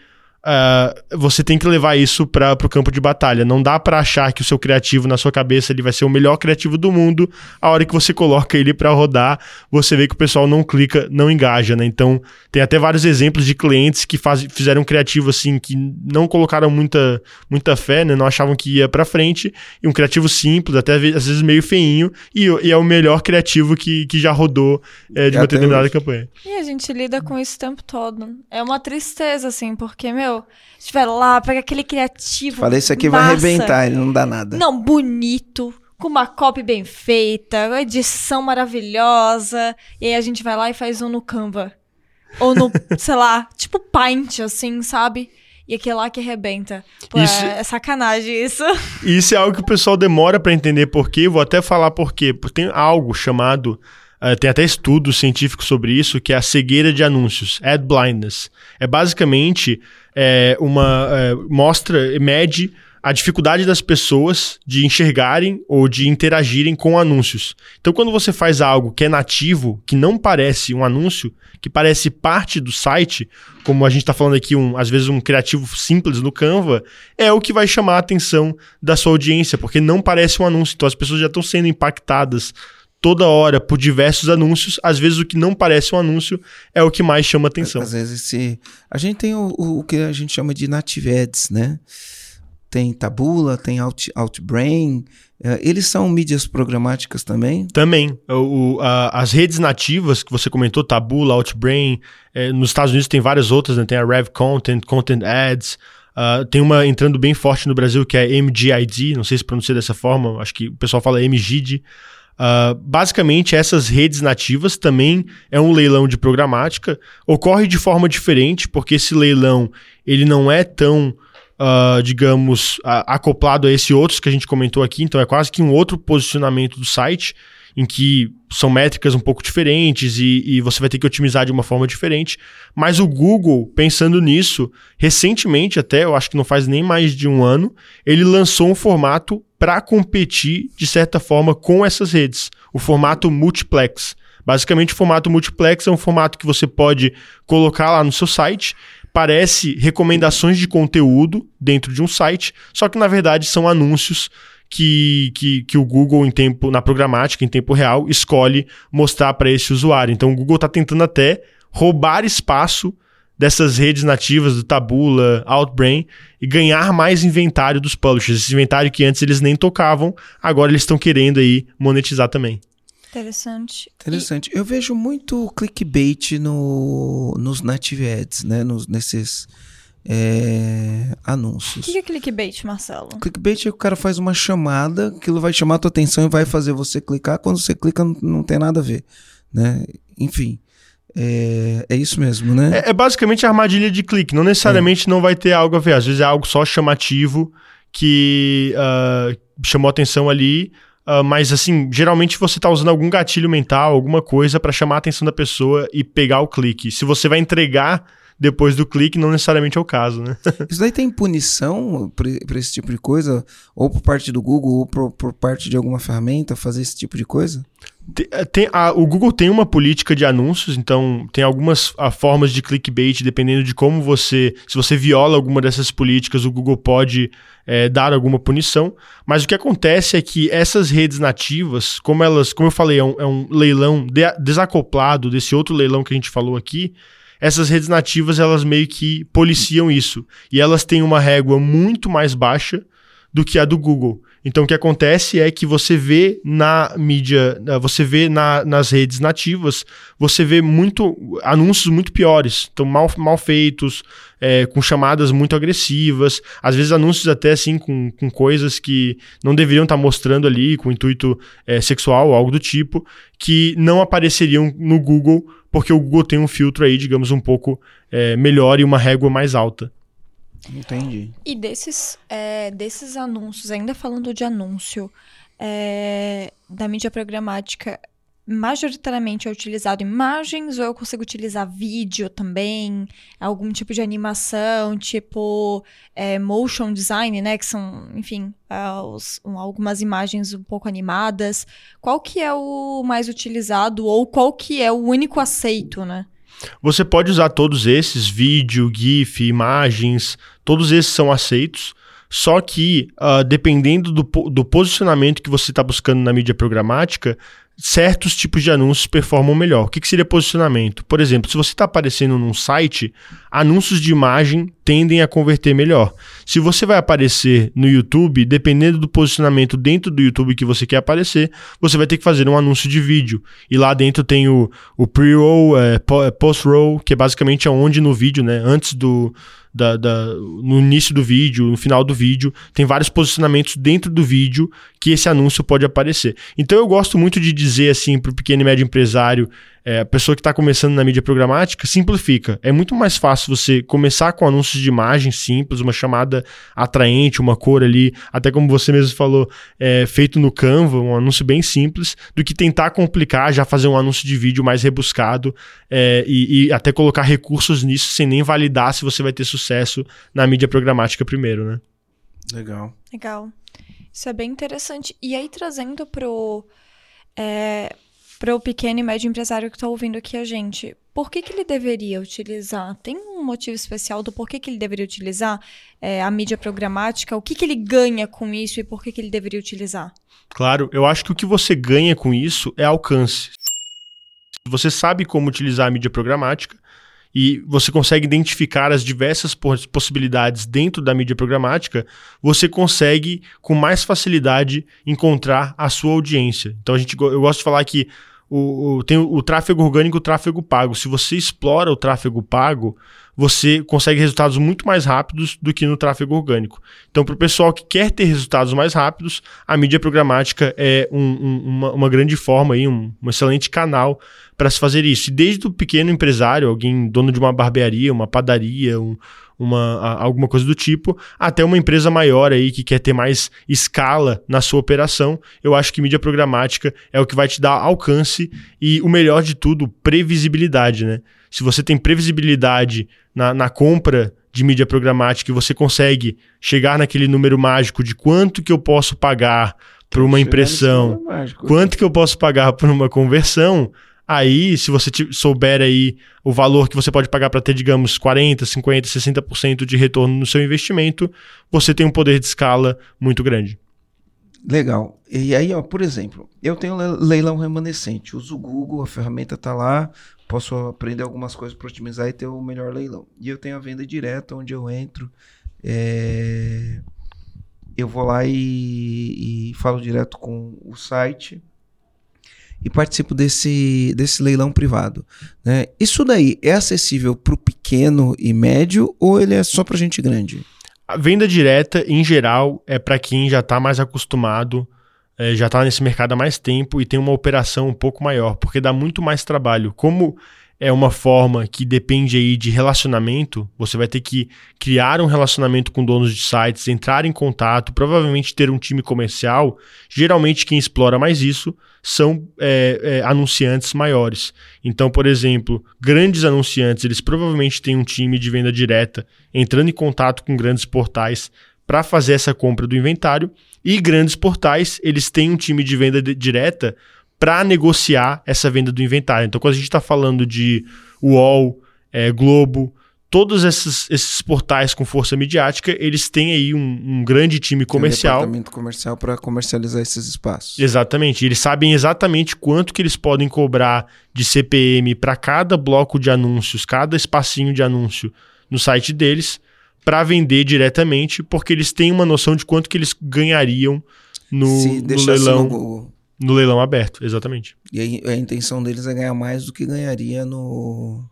uh, você tem que levar isso para o campo de batalha. Não dá para achar que o seu criativo na sua cabeça ele vai ser o melhor criativo do mundo. A hora que você coloca ele para rodar, você vê que o pessoal não clica, não engaja, né? Então, tem até vários exemplos de clientes que faz, fizeram um criativo assim que não colocaram muita, muita fé, né? Não achavam que ia para frente. E um criativo simples, até às vezes meio feinho, e, e é o melhor criativo que, que já rodou é, de uma determinada hoje. campanha. E a gente lida com isso o tempo todo. É uma tristeza, assim, porque, meu, entendeu? Estiver lá, pega aquele criativo. Falei, isso aqui massa. vai arrebentar, ele não dá nada. Não, bonito, com uma copy bem feita, edição maravilhosa. E aí a gente vai lá e faz um no Canva. Ou no, sei lá, tipo Paint, assim, sabe? E aquele lá que arrebenta. Pô, isso, é, é sacanagem isso. Isso é algo que o pessoal demora para entender por quê. Vou até falar por quê. Porque tem algo chamado Uh, tem até estudos científicos sobre isso, que é a cegueira de anúncios, ad blindness. É basicamente é, uma. É, mostra, mede a dificuldade das pessoas de enxergarem ou de interagirem com anúncios. Então, quando você faz algo que é nativo, que não parece um anúncio, que parece parte do site, como a gente está falando aqui, um, às vezes um criativo simples no Canva, é o que vai chamar a atenção da sua audiência, porque não parece um anúncio. Então, as pessoas já estão sendo impactadas toda hora por diversos anúncios. Às vezes o que não parece um anúncio é o que mais chama atenção. Às vezes se a gente tem o, o, que a gente chama de native ads, né? Tem Tabula, tem Out, Outbrain. Uh, eles são mídias programáticas também? Também. O, a, as redes nativas que você comentou, Tabula, Outbrain, é, nos Estados Unidos tem várias outras, né? Tem a Rev Content, Content Ads. Uh, tem uma entrando bem forte no Brasil que é MGID, não sei se pronuncia dessa forma, acho que o pessoal fala MGID. Uh, basicamente, essas redes nativas também é um leilão de programática. Ocorre de forma diferente, porque esse leilão ele não é tão, uh, digamos, acoplado a esse outros que a gente comentou aqui. Então, é quase que um outro posicionamento do site, em que são métricas um pouco diferentes e, e você vai ter que otimizar de uma forma diferente. Mas o Google, pensando nisso, recentemente, até eu acho que não faz nem mais de um ano, ele lançou um formato para competir, de certa forma, com essas redes. O formato multiplex. Basicamente, o formato multiplex é um formato que você pode colocar lá no seu site. Parece recomendações de conteúdo dentro de um site, só que na verdade são anúncios que, que, que o Google, em tempo, na programática, em tempo real, escolhe mostrar para esse usuário. Então o Google está tentando até roubar espaço dessas redes nativas do Tabula, Outbrain e ganhar mais inventário dos publishers. Esse inventário que antes eles nem tocavam, agora eles estão querendo aí monetizar também. Interessante. Interessante. E... Eu vejo muito clickbait no, nos native ads, né? Nos, nesses é, anúncios. O que é clickbait, Marcelo? Clickbait é que o cara faz uma chamada, aquilo vai chamar a tua atenção e vai fazer você clicar. Quando você clica, não, não tem nada a ver. Né? Enfim. É, é isso mesmo, né? É, é basicamente a armadilha de clique. Não necessariamente é. não vai ter algo a ver. Às vezes é algo só chamativo que uh, chamou atenção ali. Uh, mas assim, geralmente você está usando algum gatilho mental, alguma coisa para chamar a atenção da pessoa e pegar o clique. Se você vai entregar depois do clique, não necessariamente é o caso, né? Isso daí tem punição para esse tipo de coisa? Ou por parte do Google, ou por, por parte de alguma ferramenta fazer esse tipo de coisa? Eh, tem, a, o Google tem uma política de anúncios, então tem algumas a, formas de clickbait, dependendo de como você. Se você viola alguma dessas políticas, o Google pode é, dar alguma punição. Mas o que acontece é que essas redes nativas, como elas, como eu falei, é um, é um leilão de, desacoplado desse outro leilão que a gente falou aqui. Essas redes nativas, elas meio que policiam isso. E elas têm uma régua muito mais baixa do que a do Google. Então o que acontece é que você vê na mídia, você vê na, nas redes nativas, você vê muito anúncios muito piores, então mal, mal feitos, é, com chamadas muito agressivas, às vezes anúncios até assim com, com coisas que não deveriam estar mostrando ali, com intuito é, sexual ou algo do tipo, que não apareceriam no Google, porque o Google tem um filtro aí, digamos, um pouco é, melhor e uma régua mais alta. Entendi. E desses, é, desses anúncios, ainda falando de anúncio, é, da mídia programática, majoritariamente é utilizado imagens ou eu consigo utilizar vídeo também? Algum tipo de animação, tipo é, motion design, né? Que são, enfim, uh, os, um, algumas imagens um pouco animadas. Qual que é o mais utilizado ou qual que é o único aceito, né? Você pode usar todos esses, vídeo, GIF, imagens, todos esses são aceitos. Só que, uh, dependendo do, do posicionamento que você está buscando na mídia programática, certos tipos de anúncios performam melhor. O que, que seria posicionamento? Por exemplo, se você está aparecendo num site, anúncios de imagem tendem a converter melhor. Se você vai aparecer no YouTube, dependendo do posicionamento dentro do YouTube que você quer aparecer, você vai ter que fazer um anúncio de vídeo. E lá dentro tem o, o pre-roll, é, é post-roll, que é basicamente onde no vídeo, né, antes do da, da, no início do vídeo, no final do vídeo, tem vários posicionamentos dentro do vídeo que esse anúncio pode aparecer. Então eu gosto muito de dizer assim para o pequeno e médio empresário é, a pessoa que está começando na mídia programática, simplifica. É muito mais fácil você começar com anúncios de imagem simples, uma chamada atraente, uma cor ali, até como você mesmo falou, é, feito no Canva, um anúncio bem simples, do que tentar complicar, já fazer um anúncio de vídeo mais rebuscado é, e, e até colocar recursos nisso sem nem validar se você vai ter sucesso na mídia programática primeiro, né? Legal. Legal. Isso é bem interessante. E aí, trazendo pro. É, para o pequeno e médio empresário que está ouvindo aqui a gente, por que, que ele deveria utilizar? Tem um motivo especial do porquê que ele deveria utilizar é, a mídia programática? O que, que ele ganha com isso e por que, que ele deveria utilizar? Claro, eu acho que o que você ganha com isso é alcance. Você sabe como utilizar a mídia programática e você consegue identificar as diversas possibilidades dentro da mídia programática, você consegue com mais facilidade encontrar a sua audiência. Então a gente, eu gosto de falar que o, o, tem o, o tráfego orgânico e o tráfego pago. Se você explora o tráfego pago, você consegue resultados muito mais rápidos do que no tráfego orgânico. Então, para o pessoal que quer ter resultados mais rápidos, a mídia programática é um, um, uma, uma, grande forma, aí, um, um excelente canal para se fazer isso. E desde o pequeno empresário, alguém dono de uma barbearia, uma padaria, um, uma, alguma coisa do tipo, até uma empresa maior aí que quer ter mais escala na sua operação, eu acho que mídia programática é o que vai te dar alcance e o melhor de tudo, previsibilidade, né? Se você tem previsibilidade na, na compra de mídia programática e você consegue chegar naquele número mágico de quanto que eu posso pagar por uma impressão, quanto que eu posso pagar por uma conversão, Aí, se você souber aí o valor que você pode pagar para ter, digamos, 40, 50, 60% de retorno no seu investimento, você tem um poder de escala muito grande. Legal. E aí, ó, por exemplo, eu tenho leilão remanescente, uso o Google, a ferramenta está lá, posso aprender algumas coisas para otimizar e ter o melhor leilão. E eu tenho a venda direta, onde eu entro, é... eu vou lá e, e falo direto com o site e participo desse, desse leilão privado. Né? Isso daí é acessível para o pequeno e médio ou ele é só para gente grande? A venda direta, em geral, é para quem já está mais acostumado, é, já está nesse mercado há mais tempo e tem uma operação um pouco maior, porque dá muito mais trabalho. Como é uma forma que depende aí de relacionamento, você vai ter que criar um relacionamento com donos de sites, entrar em contato, provavelmente ter um time comercial. Geralmente quem explora mais isso são é, é, anunciantes maiores. Então, por exemplo, grandes anunciantes, eles provavelmente têm um time de venda direta entrando em contato com grandes portais para fazer essa compra do inventário. E grandes portais, eles têm um time de venda de direta para negociar essa venda do inventário. Então, quando a gente está falando de UOL, é, Globo, todos esses, esses portais com força midiática, eles têm aí um, um grande time comercial. Tem um departamento comercial para comercializar esses espaços. Exatamente. Eles sabem exatamente quanto que eles podem cobrar de CPM para cada bloco de anúncios, cada espacinho de anúncio no site deles, para vender diretamente, porque eles têm uma noção de quanto que eles ganhariam no, no leilão. No no leilão aberto, exatamente. E a, a, intenção deles é ganhar mais do que ganharia no,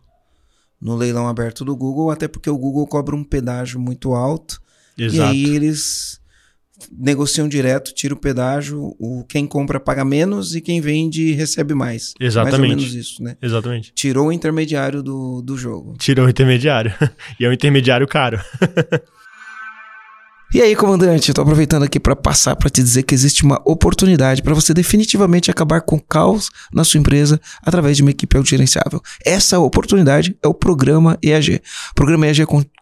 no leilão aberto do Google, até porque o Google cobra um pedágio muito alto. Exato. E aí eles negociam direto, tira o pedágio, o, quem compra paga menos e quem vende recebe mais. Exatamente. Mais ou menos isso, né? Exatamente. Tirou o intermediário do, do jogo. Tirou o intermediário. e é um intermediário caro. E aí, comandante, eu tô aproveitando aqui para passar para te dizer que existe uma oportunidade para você definitivamente acabar com o caos na sua empresa através de uma equipe autogerenciável. Essa oportunidade é o programa EAG. O programa EAG é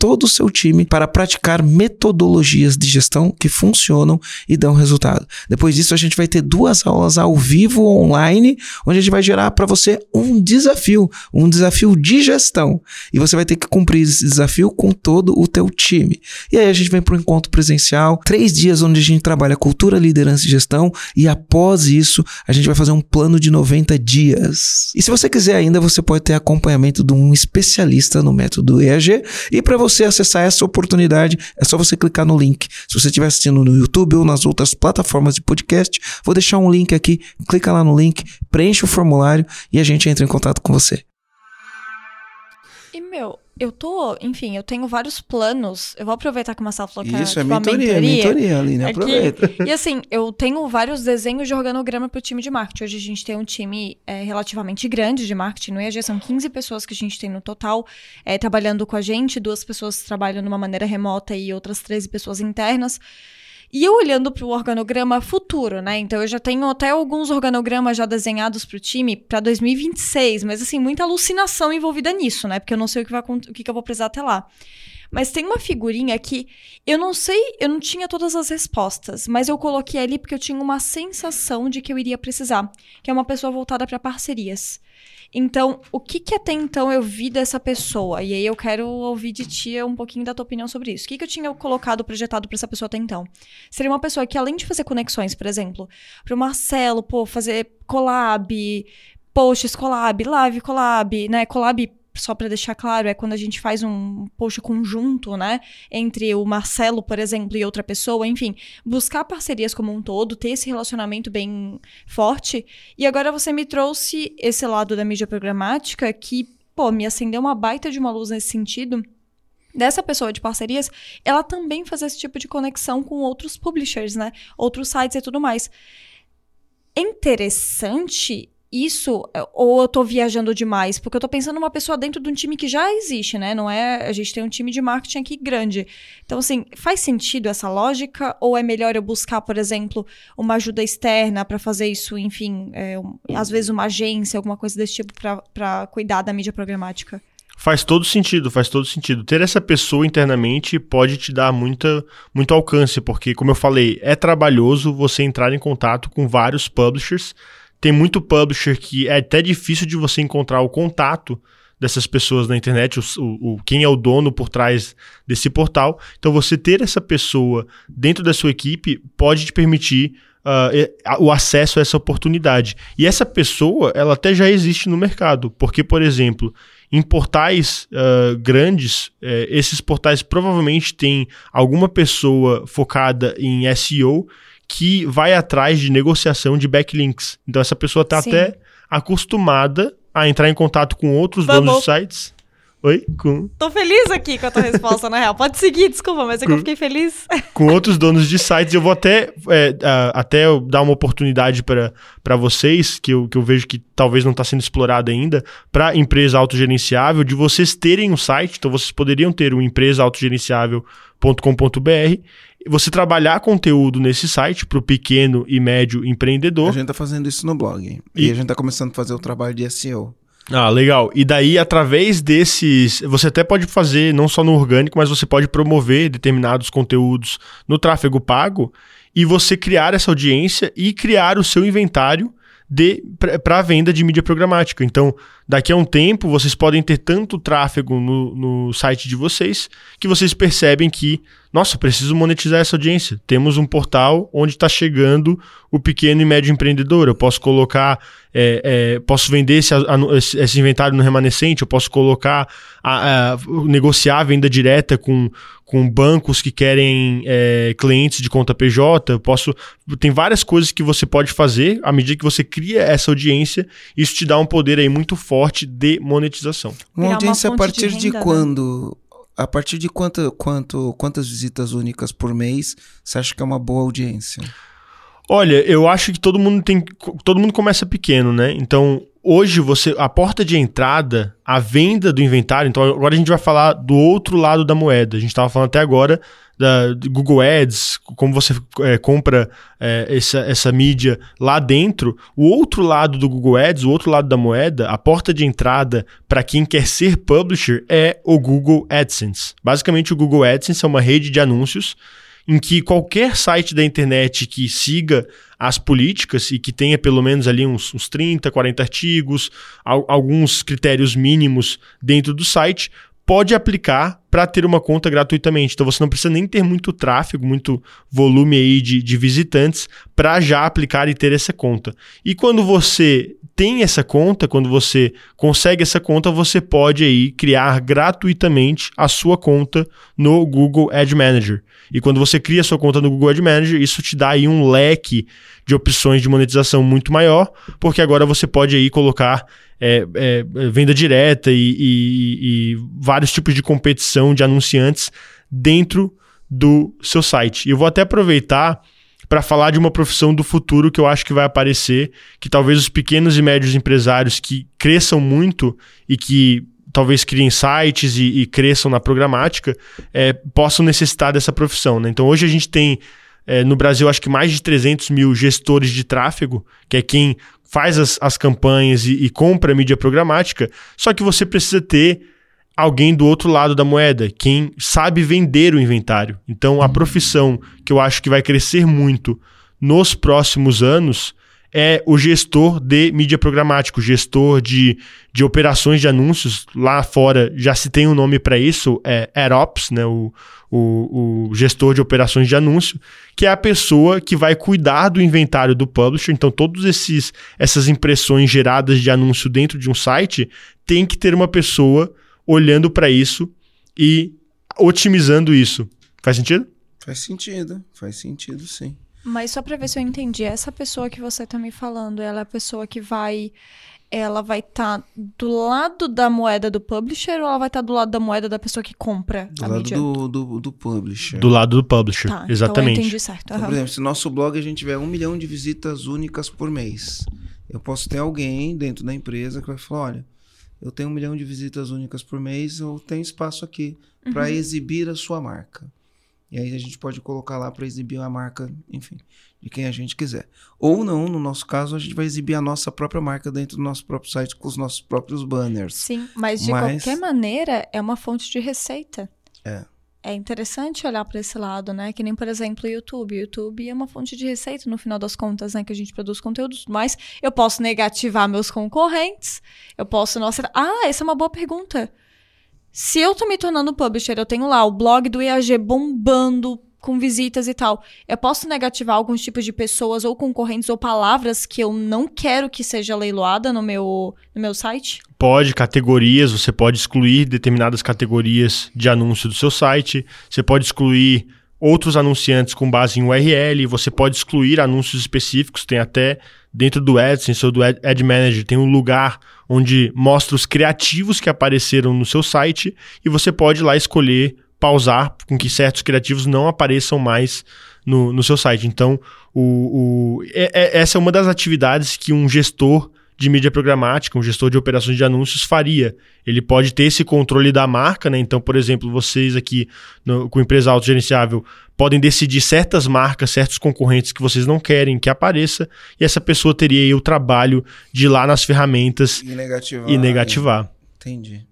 todo o seu time para praticar metodologias de gestão que funcionam e dão resultado. Depois disso, a gente vai ter duas aulas ao vivo online, onde a gente vai gerar para você um desafio, um desafio de gestão. E você vai ter que cumprir esse desafio com todo o teu time. E aí a gente vem para o encontro presencial, três dias onde a gente trabalha cultura, liderança e gestão, e após isso, a gente vai fazer um plano de 90 90 dias. E se você quiser ainda, você pode ter acompanhamento de um especialista no método EAG. E para você acessar essa oportunidade, é só você clicar no link. Se você estiver assistindo no YouTube ou nas outras plataformas de podcast, vou deixar um link aqui. Clica lá no link, preenche o formulário e a gente entra em contato com você. Meu, eu tô, enfim, eu tenho vários planos. Eu vou aproveitar que o Marcelo falou que Isso, é, tipo, é mentoria, mentoria, mentoria ali, né? Aproveita. E assim, eu tenho vários desenhos de organograma pro time de marketing. Hoje a gente tem um time é, relativamente grande de marketing no EAG, são 15 pessoas que a gente tem no total é, trabalhando com a gente, duas pessoas trabalham de uma maneira remota e outras 13 pessoas internas. E eu olhando para o organograma futuro, né? Então eu já tenho até alguns organogramas já desenhados para o time para 2026, mas assim, muita alucinação envolvida nisso, né? Porque eu não sei o que, vai, o que, eu vou precisar até lá. Mas tem uma figurinha que eu não sei, eu não tinha todas as respostas, mas eu coloquei ali porque eu tinha uma sensação de que eu iria precisar, que é uma pessoa voltada para parcerias. Então, o que que até então eu vi dessa pessoa? E aí eu quero ouvir de ti um pouquinho da tua opinião sobre isso. O que que eu tinha colocado, projetado para essa pessoa até então? Seria uma pessoa que além de fazer conexões, por exemplo, para o Marcelo, pô, fazer collab, posts collab, live collab, né? Collab só para deixar claro, é quando a gente faz um post conjunto, né, entre o Marcelo, por exemplo, e outra pessoa, enfim, buscar parcerias como um todo, ter esse relacionamento bem forte. E agora você me trouxe esse lado da mídia programática que, pô, me acendeu uma baita de uma luz nesse sentido dessa pessoa de parcerias, ela também faz esse tipo de conexão com outros publishers, né? Outros sites e tudo mais. É interessante isso, é, ou eu tô viajando demais? Porque eu tô pensando numa pessoa dentro de um time que já existe, né? Não é. A gente tem um time de marketing aqui grande. Então, assim, faz sentido essa lógica? Ou é melhor eu buscar, por exemplo, uma ajuda externa para fazer isso, enfim, é, um, às vezes uma agência, alguma coisa desse tipo, para cuidar da mídia programática? Faz todo sentido, faz todo sentido. Ter essa pessoa internamente pode te dar muita, muito alcance, porque, como eu falei, é trabalhoso você entrar em contato com vários publishers tem muito publisher que é até difícil de você encontrar o contato dessas pessoas na internet, o, o, quem é o dono por trás desse portal. Então, você ter essa pessoa dentro da sua equipe pode te permitir uh, o acesso a essa oportunidade. E essa pessoa, ela até já existe no mercado, porque, por exemplo, em portais uh, grandes, é, esses portais provavelmente têm alguma pessoa focada em SEO que vai atrás de negociação de backlinks. Então essa pessoa está até acostumada a entrar em contato com outros Vamos. donos de sites Oi? Com... Tô feliz aqui com a tua resposta, na real. Pode seguir, desculpa, mas é que eu fiquei feliz. Com outros donos de sites, eu vou até, é, até dar uma oportunidade para vocês, que eu, que eu vejo que talvez não está sendo explorada ainda, para empresa autogerenciável, de vocês terem um site. Então, vocês poderiam ter um empresa autogerenciável.com.br você trabalhar conteúdo nesse site para o pequeno e médio empreendedor. A gente está fazendo isso no blog. E, e a gente está começando a fazer o trabalho de SEO. Ah, legal. E daí, através desses. Você até pode fazer, não só no orgânico, mas você pode promover determinados conteúdos no tráfego pago e você criar essa audiência e criar o seu inventário para a venda de mídia programática. Então, daqui a um tempo, vocês podem ter tanto tráfego no, no site de vocês que vocês percebem que, nossa, preciso monetizar essa audiência. Temos um portal onde está chegando o pequeno e médio empreendedor. Eu posso colocar, é, é, posso vender esse, esse, inventário no remanescente, eu posso colocar, a, a, negociar a venda direta com, com bancos que querem é, clientes de conta PJ. Eu posso, tem várias coisas que você pode fazer à medida que você cria essa audiência. Isso te dá um poder aí muito forte de monetização. Uma audiência uma a partir de, renda, de né? quando? Né? A partir de quanto, quanto, quantas visitas únicas por mês você acha que é uma boa audiência? Olha, eu acho que todo mundo tem. Todo mundo começa pequeno, né? Então, hoje você a porta de entrada, a venda do inventário. Então agora a gente vai falar do outro lado da moeda. A gente estava falando até agora da Google Ads, como você é, compra é, essa, essa mídia lá dentro. O outro lado do Google Ads, o outro lado da moeda, a porta de entrada para quem quer ser publisher é o Google AdSense. Basicamente, o Google AdSense é uma rede de anúncios em que qualquer site da internet que siga as políticas e que tenha pelo menos ali uns, uns 30, 40 artigos, al alguns critérios mínimos dentro do site, pode aplicar para ter uma conta gratuitamente. Então você não precisa nem ter muito tráfego, muito volume aí de, de visitantes para já aplicar e ter essa conta. E quando você tem essa conta, quando você consegue essa conta, você pode aí criar gratuitamente a sua conta no Google Ad Manager. E quando você cria sua conta no Google Ad Manager, isso te dá aí um leque de opções de monetização muito maior, porque agora você pode aí colocar é, é, venda direta e, e, e vários tipos de competição de anunciantes dentro do seu site. E eu vou até aproveitar para falar de uma profissão do futuro que eu acho que vai aparecer, que talvez os pequenos e médios empresários que cresçam muito e que talvez criem sites e, e cresçam na programática, é, possam necessitar dessa profissão. Né? Então hoje a gente tem é, no Brasil acho que mais de 300 mil gestores de tráfego, que é quem faz as, as campanhas e, e compra a mídia programática, só que você precisa ter alguém do outro lado da moeda, quem sabe vender o inventário. Então a uhum. profissão que eu acho que vai crescer muito nos próximos anos é o gestor de mídia programática, o gestor de, de operações de anúncios. Lá fora já se tem um nome para isso, é AdOps, né? O, o, o, gestor de operações de anúncio, que é a pessoa que vai cuidar do inventário do publisher. Então, todas essas impressões geradas de anúncio dentro de um site tem que ter uma pessoa olhando para isso e otimizando isso. Faz sentido? Faz sentido, faz sentido sim. Mas só para ver se eu entendi, essa pessoa que você tá me falando, ela é a pessoa que vai ela vai estar tá do lado da moeda do publisher ou ela vai estar tá do lado da moeda da pessoa que compra do a lado mídia? Do, do, do publisher. Do lado do publisher, tá, exatamente. Então eu entendi certo. Uhum. Então, por exemplo, se no nosso blog a gente tiver um milhão de visitas únicas por mês, eu posso ter alguém dentro da empresa que vai falar, olha, eu tenho um milhão de visitas únicas por mês, eu tenho espaço aqui uhum. para exibir a sua marca. E aí a gente pode colocar lá para exibir a marca, enfim, de quem a gente quiser. Ou não, no nosso caso, a gente vai exibir a nossa própria marca dentro do nosso próprio site com os nossos próprios banners. Sim, mas de mas... qualquer maneira é uma fonte de receita. É. É interessante olhar para esse lado, né? Que nem, por exemplo, o YouTube. O YouTube é uma fonte de receita no final das contas, né? Que a gente produz conteúdos, mas eu posso negativar meus concorrentes, eu posso, nossa, ah, essa é uma boa pergunta. Se eu tô me tornando publisher, eu tenho lá o blog do IAG bombando, com visitas e tal, eu posso negativar alguns tipos de pessoas ou concorrentes ou palavras que eu não quero que seja leiloada no meu, no meu site? Pode, categorias, você pode excluir determinadas categorias de anúncio do seu site, você pode excluir outros anunciantes com base em URL, você pode excluir anúncios específicos, tem até dentro do AdSense ou do Ad Manager, tem um lugar onde mostra os criativos que apareceram no seu site e você pode lá escolher pausar com que certos criativos não apareçam mais no, no seu site. Então, o, o é, é, essa é uma das atividades que um gestor de mídia programática, um gestor de operações de anúncios faria. Ele pode ter esse controle da marca, né? Então, por exemplo, vocês aqui no, com empresa autogerenciável podem decidir certas marcas, certos concorrentes que vocês não querem que apareça, e essa pessoa teria aí o trabalho de ir lá nas ferramentas e negativar. E negativar. Entendi.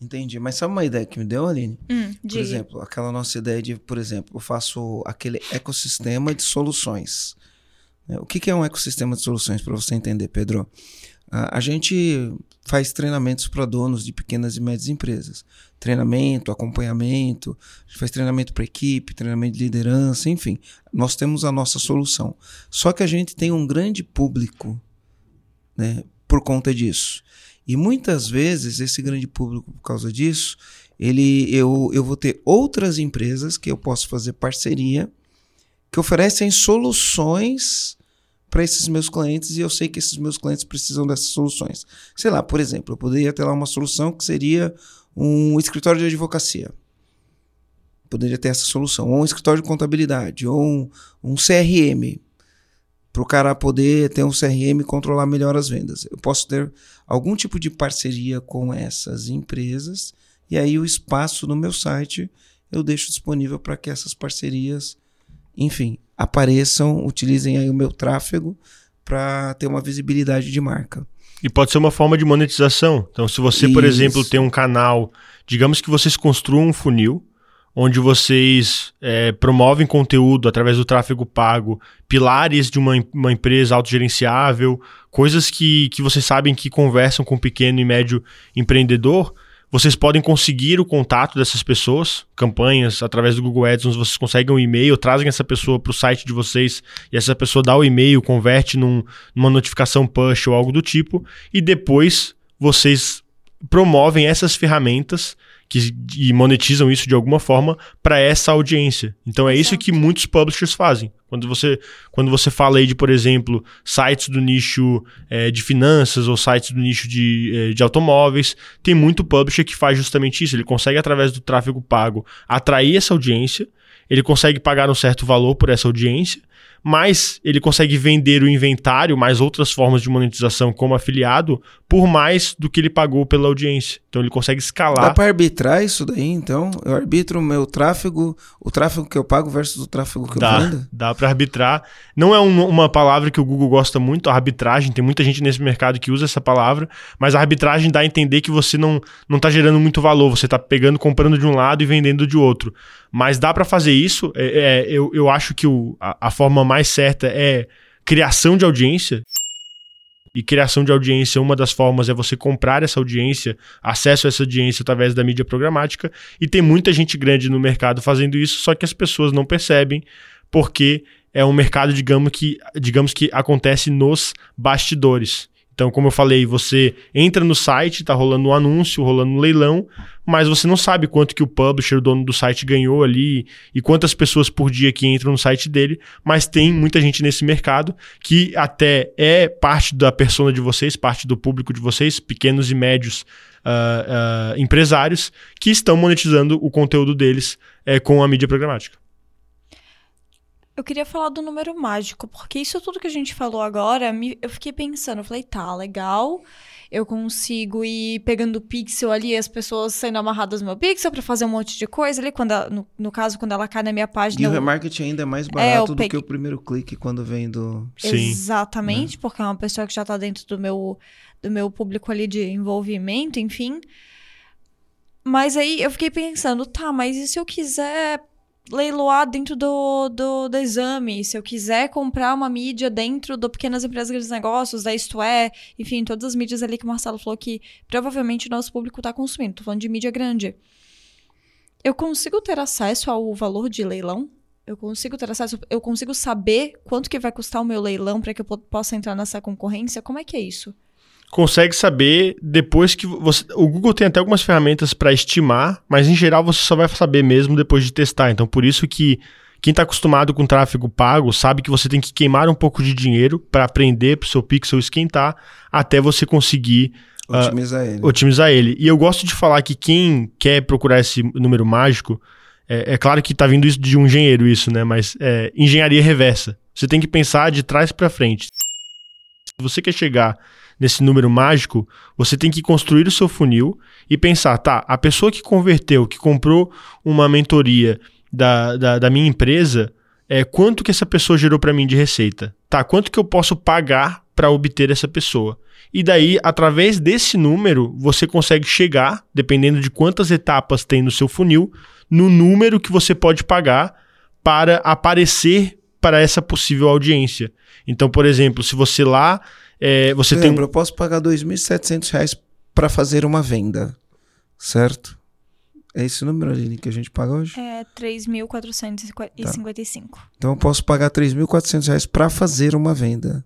Entendi. Mas sabe uma ideia que me deu, Aline? Hum, por exemplo, aquela nossa ideia de, por exemplo, eu faço aquele ecossistema de soluções. É, o que é um ecossistema de soluções, para você entender, Pedro? A gente faz treinamentos para donos de pequenas e médias empresas. Treinamento, acompanhamento, a gente faz treinamento para equipe, treinamento de liderança, enfim. Nós temos a nossa solução. Só que a gente tem um grande público né, por conta disso. E muitas vezes esse grande público, por causa disso, ele, eu, eu vou ter outras empresas que eu posso fazer parceria que oferecem soluções para esses meus clientes e eu sei que esses meus clientes precisam dessas soluções. Sei lá, por exemplo, eu poderia ter lá uma solução que seria um escritório de advocacia. Poderia ter essa solução. Ou um escritório de contabilidade, ou um, um CRM. Para o cara poder ter um CRM e controlar melhor as vendas. Eu posso ter algum tipo de parceria com essas empresas e aí o espaço no meu site eu deixo disponível para que essas parcerias enfim, apareçam, utilizem aí o meu tráfego para ter uma visibilidade de marca. E pode ser uma forma de monetização. Então, se você, Isso. por exemplo, tem um canal, digamos que vocês construam um funil, onde vocês é, promovem conteúdo através do tráfego pago, pilares de uma, uma empresa autogerenciável, coisas que, que vocês sabem que conversam com o pequeno e médio empreendedor, vocês podem conseguir o contato dessas pessoas, campanhas, através do Google Ads, vocês conseguem um e-mail, trazem essa pessoa para o site de vocês e essa pessoa dá o e-mail, converte num, numa notificação push ou algo do tipo, e depois vocês promovem essas ferramentas que e monetizam isso de alguma forma para essa audiência. Então é isso que muitos publishers fazem. Quando você, quando você fala aí de, por exemplo, sites do nicho é, de finanças ou sites do nicho de, é, de automóveis, tem muito publisher que faz justamente isso. Ele consegue, através do tráfego pago, atrair essa audiência, ele consegue pagar um certo valor por essa audiência mas ele consegue vender o inventário, mais outras formas de monetização como afiliado, por mais do que ele pagou pela audiência. Então ele consegue escalar. Dá para arbitrar isso daí, então? Eu arbitro o meu tráfego, o tráfego que eu pago versus o tráfego que dá, eu vendo? Dá para arbitrar. Não é um, uma palavra que o Google gosta muito, a arbitragem. Tem muita gente nesse mercado que usa essa palavra, mas a arbitragem dá a entender que você não, não tá gerando muito valor. Você está pegando, comprando de um lado e vendendo de outro. Mas dá para fazer isso. É, é, eu, eu acho que o, a, a forma mais certa é criação de audiência. E criação de audiência, uma das formas é você comprar essa audiência, acesso a essa audiência através da mídia programática. E tem muita gente grande no mercado fazendo isso, só que as pessoas não percebem, porque é um mercado, digamos que, digamos que acontece nos bastidores. Então, como eu falei, você entra no site, tá rolando um anúncio, rolando um leilão, mas você não sabe quanto que o publisher, o dono do site, ganhou ali e quantas pessoas por dia que entram no site dele, mas tem muita gente nesse mercado que até é parte da persona de vocês, parte do público de vocês, pequenos e médios uh, uh, empresários, que estão monetizando o conteúdo deles uh, com a mídia programática. Eu queria falar do número mágico, porque isso tudo que a gente falou agora, me, eu fiquei pensando, eu falei, tá, legal, eu consigo ir pegando pixel ali, as pessoas sendo amarradas no meu pixel para fazer um monte de coisa ali, quando no, no, caso, quando ela cai na minha página. E o remarketing ainda é mais é, barato é, do que o primeiro clique quando vem do. Sim. Exatamente, né? porque é uma pessoa que já tá dentro do meu, do meu público ali de envolvimento, enfim. Mas aí eu fiquei pensando, tá, mas e se eu quiser leiloar dentro do, do, do, exame, se eu quiser comprar uma mídia dentro do Pequenas Empresas Grandes Negócios, da Isto É, enfim, todas as mídias ali que o Marcelo falou que provavelmente o nosso público está consumindo. Tô falando de mídia grande. Eu consigo ter acesso ao valor de leilão? eu consigo ter acesso, eu consigo saber quanto que vai custar o meu leilão para que eu possa entrar nessa concorrência? Como é que é isso? Consegue saber depois que você. O Google tem até algumas ferramentas para estimar, mas em geral você só vai saber mesmo depois de testar. Então, por isso que quem está acostumado com tráfego pago sabe que você tem que queimar um pouco de dinheiro para aprender para o seu pixel esquentar até você conseguir otimizar, uh, ele. otimizar ele. E eu gosto de falar que quem quer procurar esse número mágico, é, é claro que está vindo isso de um engenheiro isso, né? Mas é, engenharia reversa. Você tem que pensar de trás para frente. Se você quer chegar nesse número mágico, você tem que construir o seu funil e pensar, tá, a pessoa que converteu, que comprou uma mentoria da, da, da minha empresa, é quanto que essa pessoa gerou para mim de receita. Tá, quanto que eu posso pagar para obter essa pessoa. E daí, através desse número, você consegue chegar, dependendo de quantas etapas tem no seu funil, no número que você pode pagar para aparecer para essa possível audiência. Então, por exemplo, se você lá é, você Lembra, tem. Eu posso pagar R$ 2.700 para fazer uma venda, certo? É esse o número, Aline, que a gente paga hoje? É 3.455. Tá. Então eu posso pagar 3.400 reais para fazer uma venda.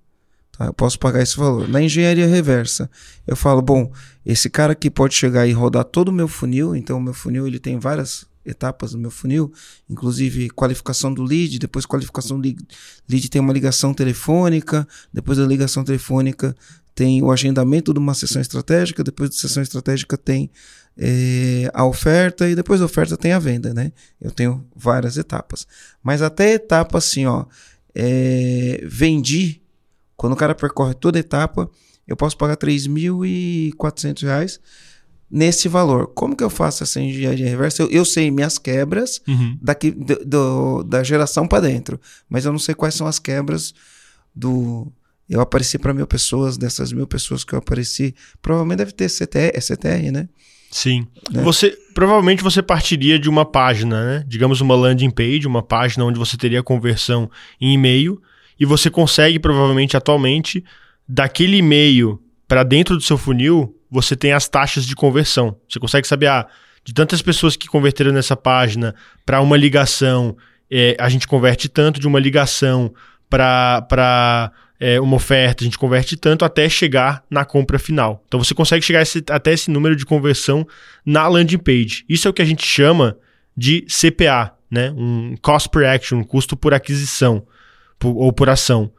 Tá? Eu posso pagar esse valor. Na engenharia reversa, eu falo, bom, esse cara aqui pode chegar e rodar todo o meu funil. Então o meu funil ele tem várias etapas do meu funil, inclusive qualificação do lead, depois qualificação do lead tem uma ligação telefônica, depois da ligação telefônica tem o agendamento de uma sessão estratégica, depois da sessão estratégica tem é, a oferta e depois da oferta tem a venda, né? Eu tenho várias etapas. Mas até etapa assim, ó, é, vendi, quando o cara percorre toda etapa, eu posso pagar R$ 3.400 nesse valor. Como que eu faço essa engenharia reversa? Eu, eu sei minhas quebras uhum. daqui do, do, da geração para dentro, mas eu não sei quais são as quebras do eu apareci para mil pessoas, dessas mil pessoas que eu apareci, provavelmente deve ter CTR, é CTR, né? Sim. Né? Você provavelmente você partiria de uma página, né? Digamos uma landing page, uma página onde você teria conversão em e-mail e você consegue provavelmente atualmente daquele e-mail para dentro do seu funil, você tem as taxas de conversão. Você consegue saber ah, de tantas pessoas que converteram nessa página para uma ligação, é, a gente converte tanto de uma ligação para é, uma oferta, a gente converte tanto até chegar na compra final. Então você consegue chegar esse, até esse número de conversão na landing page. Isso é o que a gente chama de CPA, né? um Cost per Action, custo por aquisição por, ou por ação.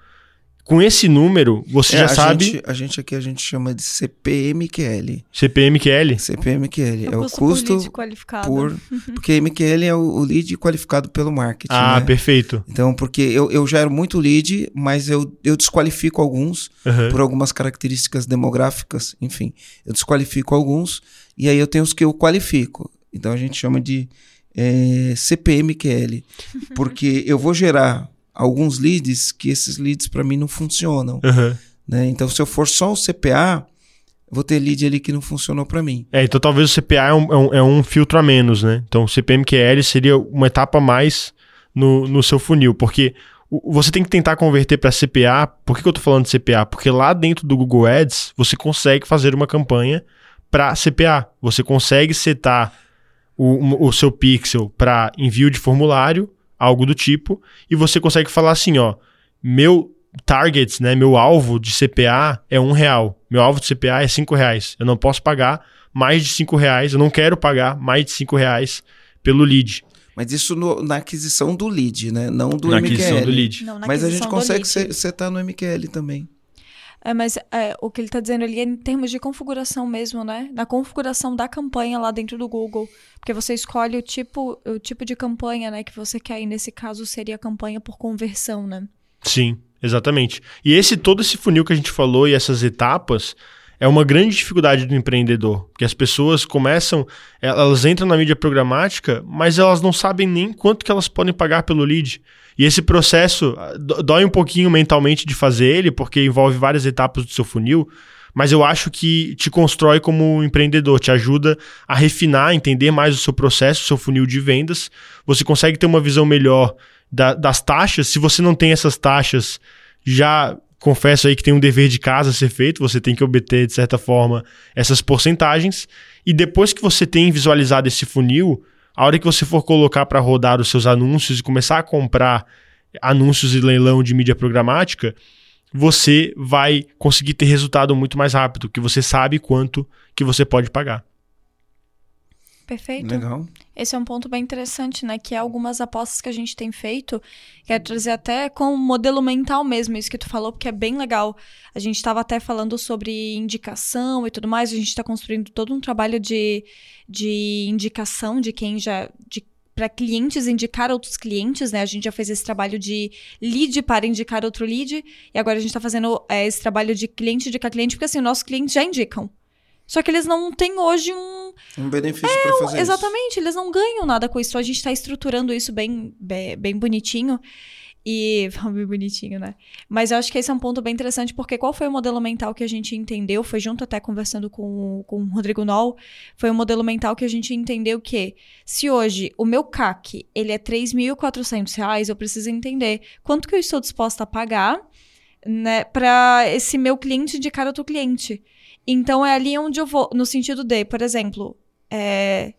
Com esse número, você é, já a sabe. Gente, a gente aqui a gente chama de CPMQL. CPMQL? CPMQL. É, o custo, custo por lead qualificado. Por, porque MQL é o, o, lead qualificado pelo marketing. Ah, né? perfeito. Então, porque eu, eu gero muito lead, mas eu, eu desqualifico alguns uhum. por algumas características demográficas, enfim. Eu desqualifico alguns e aí eu tenho os que eu qualifico. Então a gente chama de é, CPMQL. Porque eu vou gerar alguns leads que esses leads para mim não funcionam. Uhum. Né? Então, se eu for só o CPA, vou ter lead ali que não funcionou para mim. É, então talvez o CPA é um, é um, é um, filtro a menos, né? Então, o CPMQL seria uma etapa a mais no, no seu funil, porque você tem que tentar converter para CPA. Por que, que eu estou falando de CPA? Porque lá dentro do Google Ads, você consegue fazer uma campanha para CPA. Você consegue setar o, o seu pixel para envio de formulário algo do tipo, e você consegue falar assim, ó, meu target, né, meu alvo de CPA é um real, meu alvo de CPA é cinco reais, eu não posso pagar mais de cinco reais, eu não quero pagar mais de cinco reais pelo lead. Mas isso no, na aquisição do lead, né? Não do na MQL. aquisição do lead. Não, Mas a gente consegue setar no MQL também. É, mas é, o que ele está dizendo ali é em termos de configuração mesmo, né? Na configuração da campanha lá dentro do Google. Porque você escolhe o tipo, o tipo de campanha né, que você quer. E nesse caso seria a campanha por conversão, né? Sim, exatamente. E esse todo esse funil que a gente falou e essas etapas é uma grande dificuldade do empreendedor. Porque as pessoas começam, elas entram na mídia programática, mas elas não sabem nem quanto que elas podem pagar pelo lead. E esse processo ah, dói um pouquinho mentalmente de fazer ele, porque envolve várias etapas do seu funil, mas eu acho que te constrói como empreendedor, te ajuda a refinar, entender mais o seu processo, o seu funil de vendas. Você consegue ter uma visão melhor da, das taxas. Se você não tem essas taxas, já confesso aí que tem um dever de casa a ser feito, você tem que obter, de certa forma, essas porcentagens. E depois que você tem visualizado esse funil, a hora que você for colocar para rodar os seus anúncios e começar a comprar anúncios e leilão de mídia programática, você vai conseguir ter resultado muito mais rápido, que você sabe quanto que você pode pagar. Perfeito. Legal. Esse é um ponto bem interessante, né? Que é algumas apostas que a gente tem feito. Quero trazer até com modelo mental mesmo, isso que tu falou, porque é bem legal. A gente estava até falando sobre indicação e tudo mais. A gente está construindo todo um trabalho de, de indicação de quem já. De para clientes indicar outros clientes, né? A gente já fez esse trabalho de lead para indicar outro lead, e agora a gente está fazendo é, esse trabalho de cliente indicar cliente, porque assim, nossos clientes já indicam. Só que eles não têm hoje um. Um benefício é, para fazer Exatamente, isso. eles não ganham nada com isso. Então a gente está estruturando isso bem, bem, bem bonitinho. E. Bem bonitinho, né? Mas eu acho que esse é um ponto bem interessante, porque qual foi o modelo mental que a gente entendeu? Foi junto até conversando com, com o Rodrigo Noll. Foi o um modelo mental que a gente entendeu que se hoje o meu CAC ele é 3.400 reais, eu preciso entender quanto que eu estou disposta a pagar né, para esse meu cliente indicar outro cliente. Então é ali onde eu vou, no sentido de, por exemplo, é,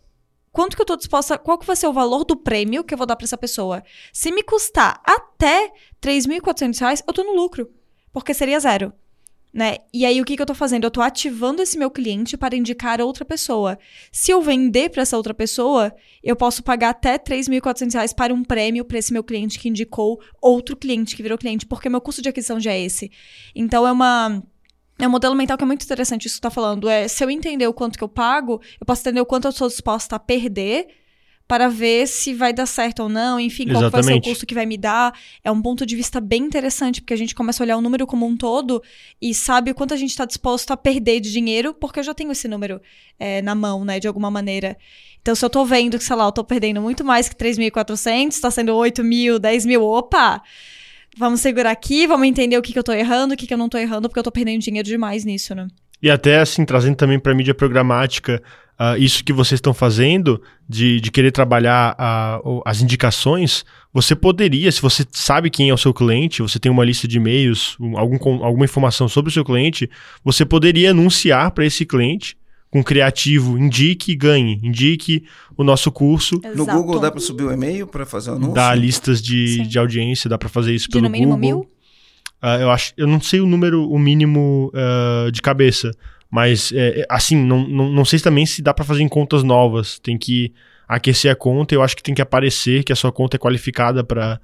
quanto que eu tô disposta, qual que vai ser o valor do prêmio que eu vou dar para essa pessoa? Se me custar até 3.400 reais, eu tô no lucro, porque seria zero. Né? E aí o que, que eu tô fazendo? Eu tô ativando esse meu cliente para indicar outra pessoa. Se eu vender para essa outra pessoa, eu posso pagar até 3.400 reais para um prêmio para esse meu cliente que indicou outro cliente que virou cliente, porque meu custo de aquisição já é esse. Então é uma é um modelo mental que é muito interessante isso que você está falando. É, se eu entender o quanto que eu pago, eu posso entender o quanto eu sou disposta a perder para ver se vai dar certo ou não, enfim, Exatamente. qual vai ser o custo que vai me dar. É um ponto de vista bem interessante, porque a gente começa a olhar o número como um todo e sabe o quanto a gente está disposto a perder de dinheiro, porque eu já tenho esse número é, na mão, né, de alguma maneira. Então, se eu tô vendo que, sei lá, eu tô perdendo muito mais que 3.400, está sendo 8 mil, 10 mil, opa! Vamos segurar aqui, vamos entender o que, que eu tô errando, o que, que eu não tô errando, porque eu tô perdendo dinheiro demais nisso, né? E até assim, trazendo também para mídia programática, uh, isso que vocês estão fazendo, de, de querer trabalhar uh, as indicações, você poderia, se você sabe quem é o seu cliente, você tem uma lista de e-mails, algum, alguma informação sobre o seu cliente, você poderia anunciar para esse cliente com criativo, indique e ganhe, indique o nosso curso. Exato. No Google dá para subir o e-mail para fazer o anúncio? Dá listas de, de audiência, dá para fazer isso de pelo no mínimo Google. Mil? Uh, eu acho, eu não sei o número, o mínimo uh, de cabeça, mas é, é, assim, não, não, não sei também se dá para fazer em contas novas. Tem que aquecer a conta, eu acho que tem que aparecer que a sua conta é qualificada para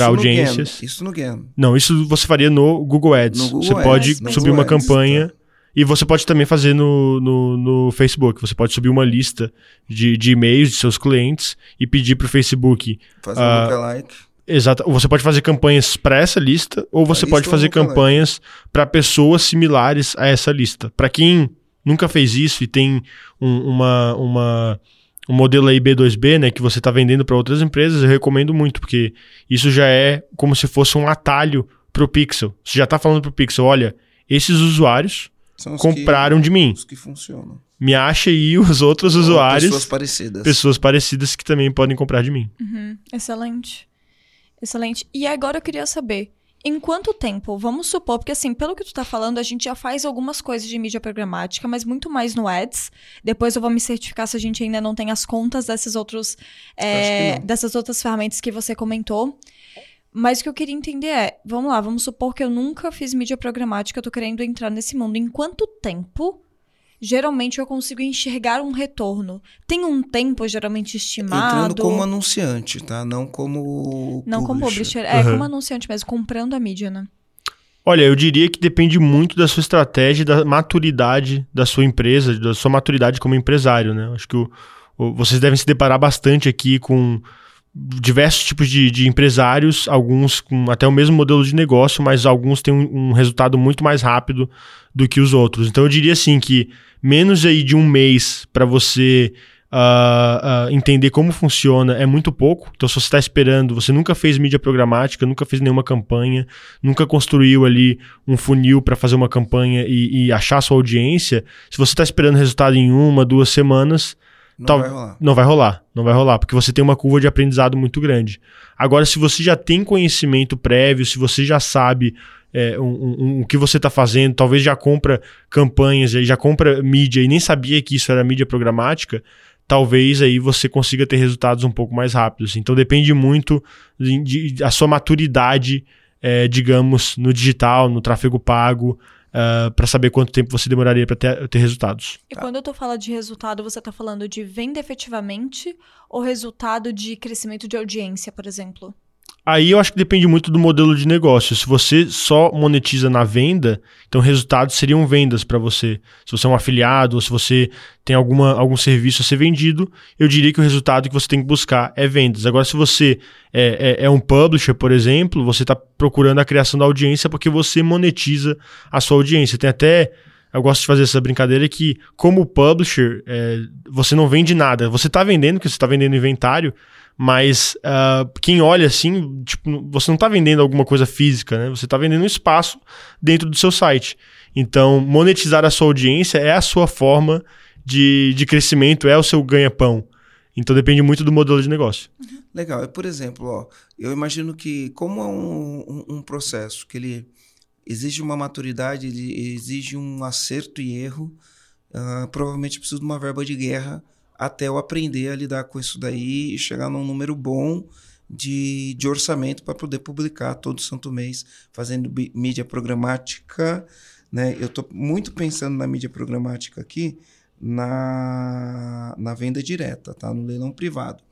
audiências. Isso no GAN. Não, isso você faria no Google Ads. No Google você Ads, pode subir Google uma Ads, campanha. Tá e você pode também fazer no, no, no, Facebook. Você pode subir uma lista de, de e-mails de seus clientes e pedir para o Facebook. Fazer uh, um lookalike. Exato. Você pode fazer campanhas para essa lista, ou você pode fazer campanhas para pessoas similares a essa lista. Para quem nunca fez isso e tem um, uma, uma, um modelo aí B2B, né, que você está vendendo para outras empresas, eu recomendo muito, porque isso já é como se fosse um atalho para o Pixel. Você já está falando para o Pixel, olha, esses usuários compraram que, de mim. Os que funcionam. Me acha aí os outros Ou usuários. Pessoas parecidas. Pessoas parecidas que também podem comprar de mim. Uhum. Excelente. Excelente. E agora eu queria saber. Em quanto tempo? Vamos supor, porque assim, pelo que tu tá falando, a gente já faz algumas coisas de mídia programática, mas muito mais no Ads. Depois eu vou me certificar se a gente ainda não tem as contas desses outros, é, dessas outras ferramentas que você comentou. Mas o que eu queria entender é, vamos lá, vamos supor que eu nunca fiz mídia programática, eu tô querendo entrar nesse mundo. Em quanto tempo geralmente eu consigo enxergar um retorno? Tem um tempo geralmente estimado? Entrando como anunciante, tá? Não como Não publisher. como publisher, é uhum. como anunciante mesmo, comprando a mídia, né? Olha, eu diria que depende muito da sua estratégia, da maturidade da sua empresa, da sua maturidade como empresário, né? Acho que o, o, vocês devem se deparar bastante aqui com diversos tipos de, de, empresários, alguns com até o mesmo modelo de negócio, mas alguns têm um, um, resultado muito mais rápido do que os outros. Então eu diria assim que menos aí de um mês para você uh, uh, entender como funciona é muito pouco. Então se você está esperando, você nunca fez mídia programática, nunca fez nenhuma campanha, nunca construiu ali um funil para fazer uma campanha e, e achar sua audiência, se você está esperando resultado em uma, duas semanas não Tal, vai rolar. Não vai rolar, não vai rolar, porque você tem uma curva de aprendizado muito grande. Agora, se você já tem conhecimento prévio, se você já sabe é, um, um, o que você está fazendo, talvez já compra campanhas, já compra mídia e nem sabia que isso era mídia programática, talvez aí você consiga ter resultados um pouco mais rápidos. Então depende muito da sua maturidade, é, digamos, no digital, no tráfego pago, uh, para saber quanto tempo você demoraria para ter, ter, resultados. E tá. quando eu tô falando de resultado, você está falando de venda efetivamente ou resultado de crescimento de audiência, por exemplo? Aí eu acho que depende muito do modelo de negócio. Se você só monetiza na venda, então resultados seriam vendas para você. Se você é um afiliado ou se você tem alguma, algum serviço a ser vendido, eu diria que o resultado que você tem que buscar é vendas. Agora, se você é, é, é um publisher, por exemplo, você está procurando a criação da audiência porque você monetiza a sua audiência. Tem até eu gosto de fazer essa brincadeira que, como publisher, é, você não vende nada. Você está vendendo, porque você está vendendo inventário, mas uh, quem olha assim, tipo, você não está vendendo alguma coisa física, né? Você está vendendo um espaço dentro do seu site. Então, monetizar a sua audiência é a sua forma de, de crescimento, é o seu ganha-pão. Então depende muito do modelo de negócio. Legal. Por exemplo, ó, eu imagino que como é um, um, um processo que ele exige uma maturidade, ele exige um acerto e erro, uh, provavelmente precisa de uma verba de guerra até eu aprender a lidar com isso daí e chegar num número bom de, de orçamento para poder publicar todo santo mês, fazendo mídia programática. Né? Eu estou muito pensando na mídia programática aqui, na, na venda direta, tá? no leilão privado.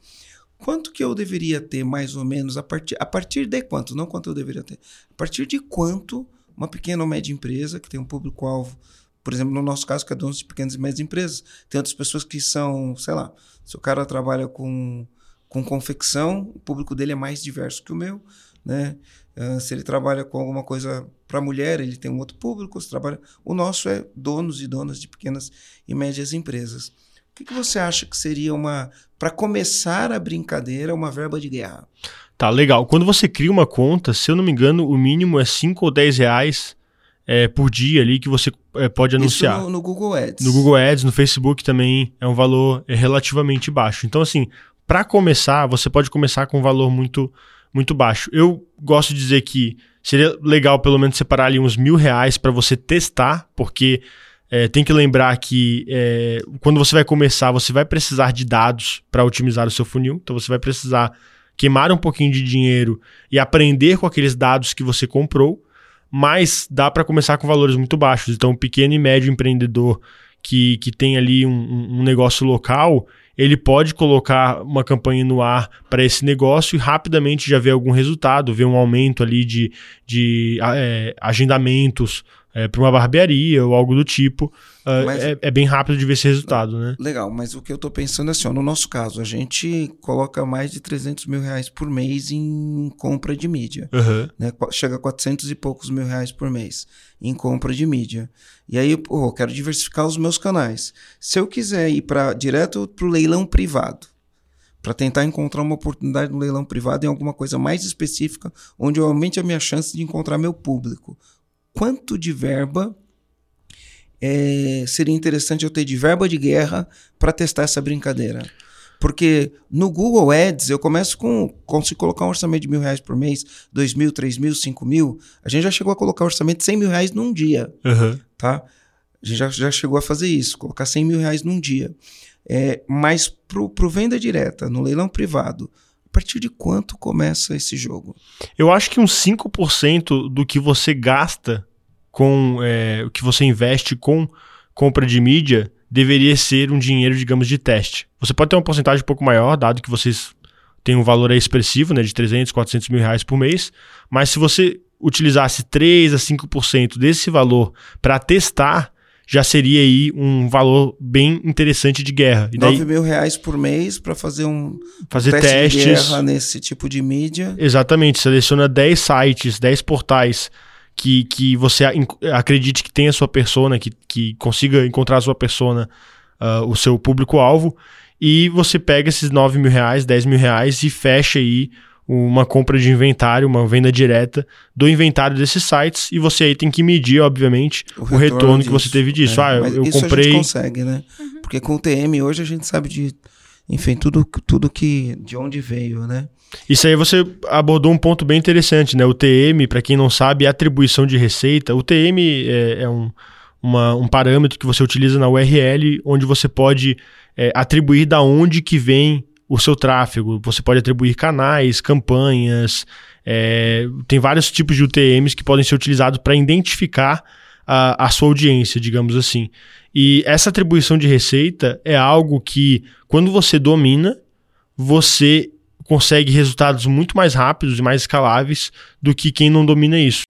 Quanto que eu deveria ter, mais ou menos, a partir, a partir de quanto? Não quanto eu deveria ter. A partir de quanto uma pequena ou média empresa, que tem um público-alvo por exemplo, no nosso caso, que é dono de pequenas e médias empresas. Tem outras pessoas que são, sei lá, se o cara trabalha com, com confecção, o público dele é mais diverso que o meu, né? Uh, se ele trabalha com alguma coisa para mulher, ele tem um outro público. Se trabalha, o nosso é donos e donas de pequenas e médias empresas. O que, que você acha que seria uma, para começar a brincadeira, uma verba de guerra? Tá, legal. Quando você cria uma conta, se eu não me engano, o mínimo é 5 ou 10 reais é, por dia ali que você pode anunciar. Isso no, no, Google Ads. No Google Ads, no Facebook também é um valor é, relativamente baixo. Então, assim, para começar, você pode começar com um valor muito, muito baixo. Eu gosto de dizer que seria legal pelo menos separar ali uns mil reais para você testar, porque é, tem que lembrar que é, quando você vai começar, você vai precisar de dados para otimizar o seu funil. Então, você vai precisar queimar um pouquinho de dinheiro e aprender com aqueles dados que você comprou mas dá para começar com valores muito baixos. Então, o pequeno e médio empreendedor que, que tem ali um, um negócio local, ele pode colocar uma campanha no ar para esse negócio e rapidamente já ver algum resultado, ver um aumento ali de, de é, agendamentos é, para uma barbearia ou algo do tipo. Uh, é, é, bem rápido de ver esse resultado, né? Legal, mas o que eu estou pensando é assim, ó, no nosso caso, a gente coloca mais de 300 mil reais por mês em compra de mídia. Uhum. Né? Chega a 400 e poucos mil reais por mês em compra de mídia. E aí, pô, eu quero diversificar os meus canais. Se eu quiser ir para direto para o leilão privado, para tentar encontrar uma oportunidade no leilão privado em alguma coisa mais específica, onde eu aumente a minha chance de encontrar meu público. Quanto de verba é, seria interessante eu ter de verba de guerra para testar essa brincadeira. Porque no Google Ads eu começo com. Consigo colocar um orçamento de mil reais por mês, dois mil, três mil, cinco mil. A gente já chegou a colocar um orçamento de cem mil reais num dia. Uhum. Tá? A gente já, já chegou a fazer isso, colocar cem mil reais num dia. É, mas pro, pro venda direta, no leilão privado, a partir de quanto começa esse jogo? Eu acho que uns 5% do que você gasta com é, o que você investe com compra de mídia deveria ser um dinheiro, digamos, de teste. Você pode ter uma porcentagem um pouco maior, dado que vocês têm um valor expressivo, né, de 300, 400 mil reais por mês, mas se você utilizasse 3 a 5% desse valor para testar, já seria aí um valor bem interessante de guerra. E daí, 9 mil reais por mês para fazer um fazer teste testes. de guerra nesse tipo de mídia. Exatamente, seleciona 10 sites, 10 portais que, que você acredite que tem a sua persona, que, que consiga encontrar a sua persona, uh, o seu público-alvo, e você pega esses 9 mil reais, 10 mil reais e fecha aí uma compra de inventário, uma venda direta do inventário desses sites e você aí tem que medir, obviamente, o, o retorno, retorno que você teve disso. É, ah, eu, eu isso comprei. A gente consegue, né? Uhum. Porque com o TM hoje a gente sabe de, enfim, tudo, tudo que de onde veio, né? Isso aí você abordou um ponto bem interessante, né? O TM, para quem não sabe, é atribuição de receita. O TM é, é um, uma, um parâmetro que você utiliza na URL, onde você pode é, atribuir da onde que vem o seu tráfego. Você pode atribuir canais, campanhas, é, tem vários tipos de UTMs que podem ser utilizados para identificar a, a sua audiência, digamos assim. E essa atribuição de receita é algo que, quando você domina, você consegue resultados muito mais rápidos e mais escaláveis do que quem não domina isso.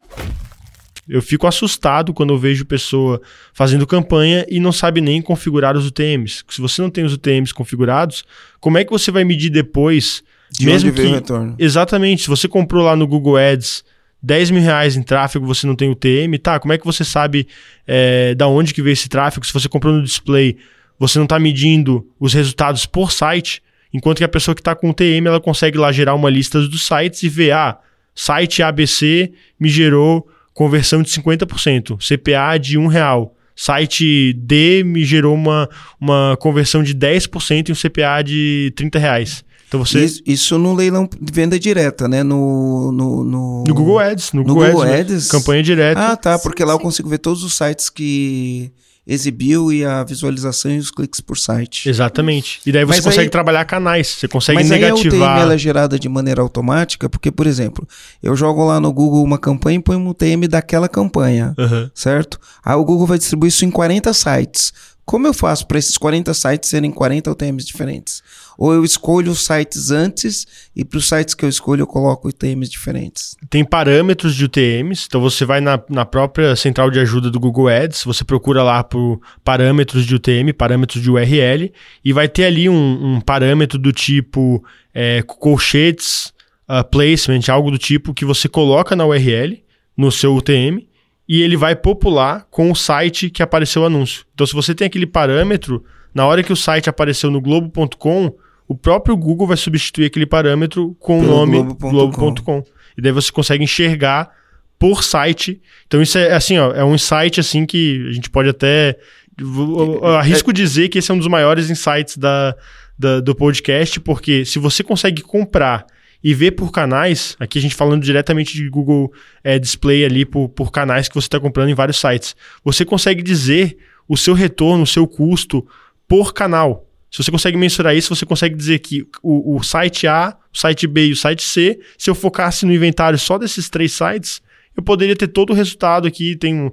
Eu fico assustado quando eu vejo pessoa fazendo campanha e não sabe nem configurar os UTMs. Se você não tem os UTMs configurados, como é que você vai medir depois? De mesmo que... retorno. Exatamente. Se você comprou lá no Google Ads 10 mil reais em tráfego, você não tem UTM, tá? Como é que você sabe é, da onde que veio esse tráfego? Se você comprou no display, você não está medindo os resultados por site, enquanto que a pessoa que está com UTM, ela consegue lá gerar uma lista dos sites e ver, ah, site ABC me gerou conversão de 50%, CPA de um real. Site D me gerou uma, uma conversão de 10% e um CPA de 30 reais. Então você... Isso, isso, no leilão de venda direta, né? No, no, no... no Google Ads. No, no Google, Google Ads, Ads. Campanha direta. Ah, tá. Porque sim, lá sim. eu consigo ver todos os sites que exibiu e a visualização e os cliques por site. Exatamente. E daí você mas consegue aí, trabalhar canais, você consegue mas negativar. Mas aí a UTM ela é gerada de maneira automática, porque, por exemplo, eu jogo lá no Google uma campanha e ponho um UTM daquela campanha, uhum. certo? Aí o Google vai distribuir isso em 40 sites. Como eu faço para esses 40 sites serem 40 UTMs diferentes? Ou eu escolho os sites antes e para os sites que eu escolho eu coloco UTMs diferentes? Tem parâmetros de UTMs, então você vai na, na própria central de ajuda do Google Ads, você procura lá por parâmetros de UTM, parâmetros de URL, e vai ter ali um, um parâmetro do tipo é, colchetes, uh, placement, algo do tipo que você coloca na URL, no seu UTM, e ele vai popular com o site que apareceu o anúncio. Então, se você tem aquele parâmetro, na hora que o site apareceu no globo.com, o próprio Google vai substituir aquele parâmetro com Pelo o nome globo.com. Globo e daí você consegue enxergar por site. Então isso é assim, ó, é um insight assim que a gente pode até eu arrisco dizer que esse é um dos maiores insights da, da, do podcast, porque se você consegue comprar e ver por canais, aqui a gente falando diretamente de Google é, Display ali por, por canais que você está comprando em vários sites, você consegue dizer o seu retorno, o seu custo por canal. Se você consegue mensurar isso, você consegue dizer que o, o, site A, o site B e o site C, se eu focasse no inventário só desses três sites, eu poderia ter todo o resultado aqui. Tem,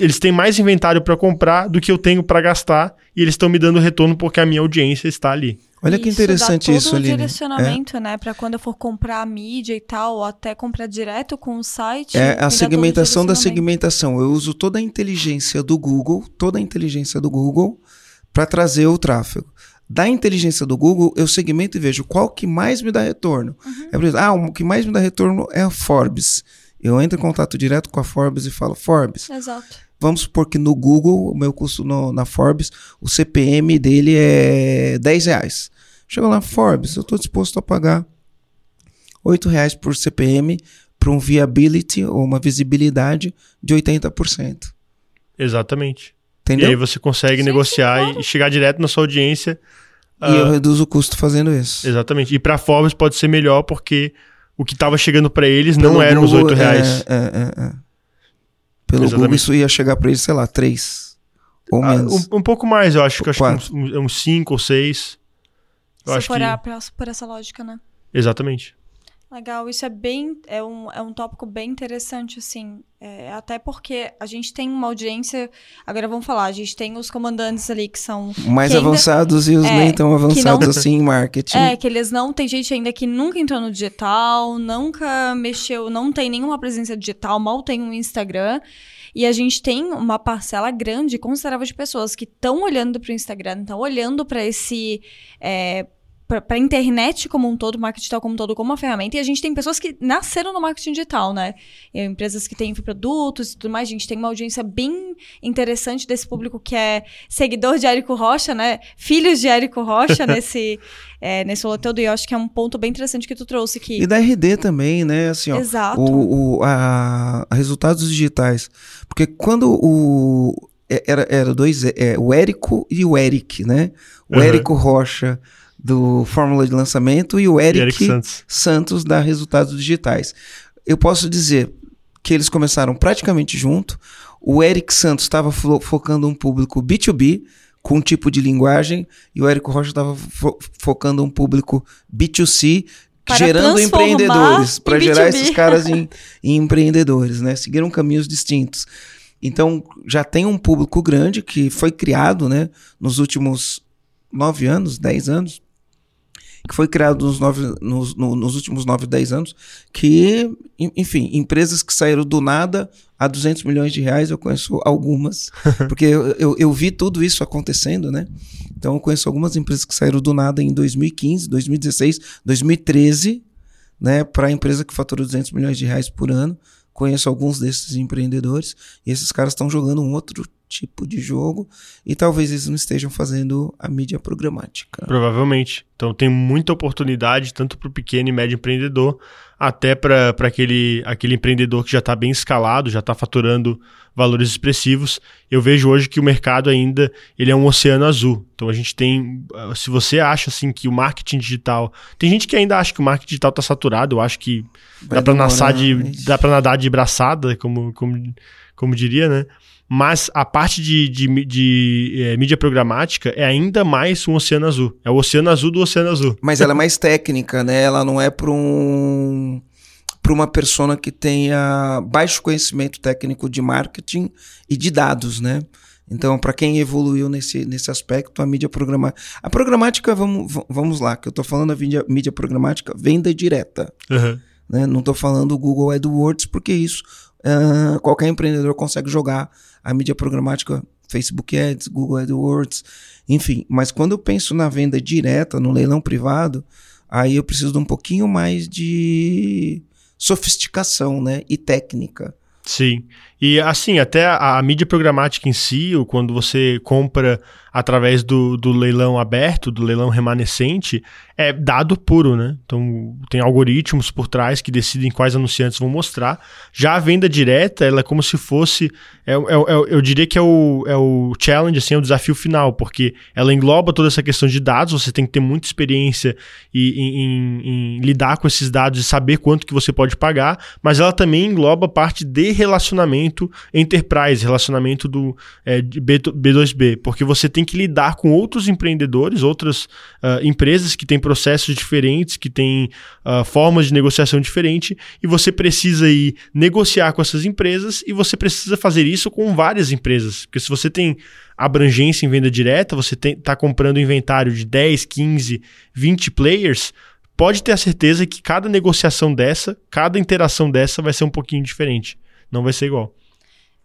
eles têm mais inventário para comprar do que eu tenho para gastar e eles estão me dando retorno porque a minha audiência está ali. Olha que interessante isso, todo o direcionamento, é. né, para quando eu for comprar a mídia e tal, ou até comprar direto com o site. É a segmentação da segmentação. Eu uso toda a inteligência do Google, toda a inteligência do Google para trazer o tráfego da inteligência do Google, eu segmento e vejo qual que mais me dá retorno. Uhum. É, exemplo, ah, o que mais me dá retorno é a Forbes. Eu entro em contato direto com a Forbes e falo, Forbes. Exato. Vamos supor que no Google, o meu custo no, na Forbes, o CPM dele é 10 reais. Chega lá, Forbes, eu estou disposto a pagar 8 reais por CPM para um viability ou uma visibilidade de 80%. Exatamente. Entendeu? E aí você consegue sim, negociar sim, e chegar direto na sua audiência. E uh, eu reduzo o custo fazendo isso. Exatamente. E para Forbes pode ser melhor porque o que estava chegando para eles Pelo não eram Google, os 8 reais. É, é, é, é. Pelo Exatamente. Google isso ia chegar para eles, sei lá, 3 ou ah, menos. Um, um, pouco mais, eu acho. que acho que uns 5 ou 6. Se for que... por essa lógica, né? Exatamente. Legal, isso é bem, é um, é um tópico bem interessante, assim, é, até porque a gente tem uma audiência, agora vamos falar, a gente tem os comandantes ali que são... Mais que avançados ainda, e os é, nem tão avançados não, assim em marketing. É, que eles não, tem gente ainda que nunca entrou no digital, nunca mexeu, não tem nenhuma presença digital, mal tem um Instagram, e a gente tem uma parcela grande, considerável de pessoas que estão olhando para o Instagram, estão olhando para esse... É, para a internet como um todo, marketing digital como um todo, como uma ferramenta. E a gente tem pessoas que nasceram no marketing digital, né? E empresas que têm produtos e tudo mais. A gente tem uma audiência bem interessante desse público que é seguidor de Érico Rocha, né? Filhos de Érico Rocha nesse, é, nesse rolê todo. E eu acho que é um ponto bem interessante que tu trouxe aqui. E da RD também, né? Assim, ó, Exato. O, o a, a resultados digitais. Porque quando o é, era, era dois, é, o Érico e o Eric, né? O uhum. Érico Rocha do Fórmula de Lançamento e o Eric, Eric Santos. Santos da Resultados Digitais. Eu posso dizer que eles começaram praticamente junto. O Eric Santos estava fo focando um público B2B, com um tipo de linguagem, e o Érico Rocha estava fo focando um público B2C, para gerando empreendedores, para gerar esses caras em, em, empreendedores, né? Seguiram caminhos distintos. Então, já tem um público grande que foi criado, né, nos últimos nove anos, dez anos, que foi criado nos, nove, nos, no, nos últimos nove, dez anos, que, enfim, empresas que saíram do nada a 200 milhões de reais, eu conheço algumas, porque eu, eu, eu, vi tudo isso acontecendo, né? Então eu conheço algumas empresas que saíram do nada em 2015, 2016, 2013, né? Para a empresa que fatura 200 milhões de reais por ano. Conheço alguns desses empreendedores e esses caras estão jogando um outro tipo de jogo e talvez eles não estejam fazendo a mídia programática. Provavelmente. Então tem muita oportunidade tanto para o pequeno e médio empreendedor até para aquele, aquele empreendedor que já está bem escalado, já está faturando valores expressivos. Eu vejo hoje que o mercado ainda ele é um oceano azul. Então a gente tem, se você acha assim que o marketing digital, tem gente que ainda acha que o marketing digital está saturado. Eu acho que Vai dá para nadar de, dá para nadar de braçada, como, como, como diria, né? Mas a parte de, de, de, é, mídia programática é ainda mais um oceano azul. É o oceano azul do oceano azul. Mas ela é mais técnica, né? Ela não é para um para uma pessoa que tenha baixo conhecimento técnico de marketing e de dados, né? Então, para quem evoluiu nesse, nesse aspecto, a mídia programática. A programática, vamos, vamos lá, que eu estou falando da mídia, mídia programática, venda direta. Uhum. Né? Não estou falando Google AdWords, porque isso uh, qualquer empreendedor consegue jogar a mídia programática, Facebook Ads, Google AdWords, enfim. Mas quando eu penso na venda direta, no leilão privado, aí eu preciso de um pouquinho mais de sofisticação, né? E técnica. Sim. E assim, até a, a, mídia programática em si, ou quando você compra através do, do leilão aberto, do leilão remanescente, é dado puro, né? Então tem algoritmos por trás que decidem quais anunciantes vão mostrar. Já a venda direta, ela é como se fosse. É, é, é, eu diria que é o, é o challenge, assim, é o desafio final, porque ela engloba toda essa questão de dados, você tem que ter muita experiência em, em, em lidar com esses dados e saber quanto que você pode pagar, mas ela também engloba parte de relacionamento enterprise, relacionamento do é, B, B2B, porque você tem que lidar com outros empreendedores, outras uh, empresas que têm processos diferentes, que têm uh, formas de negociação diferentes, e você precisa ir negociar com essas empresas e você precisa fazer isso com várias empresas. Porque se você tem abrangência em venda direta, você está comprando inventário de 10, 15, 20 players, pode ter a certeza que cada negociação dessa, cada interação dessa vai ser um pouquinho diferente. Não vai ser igual.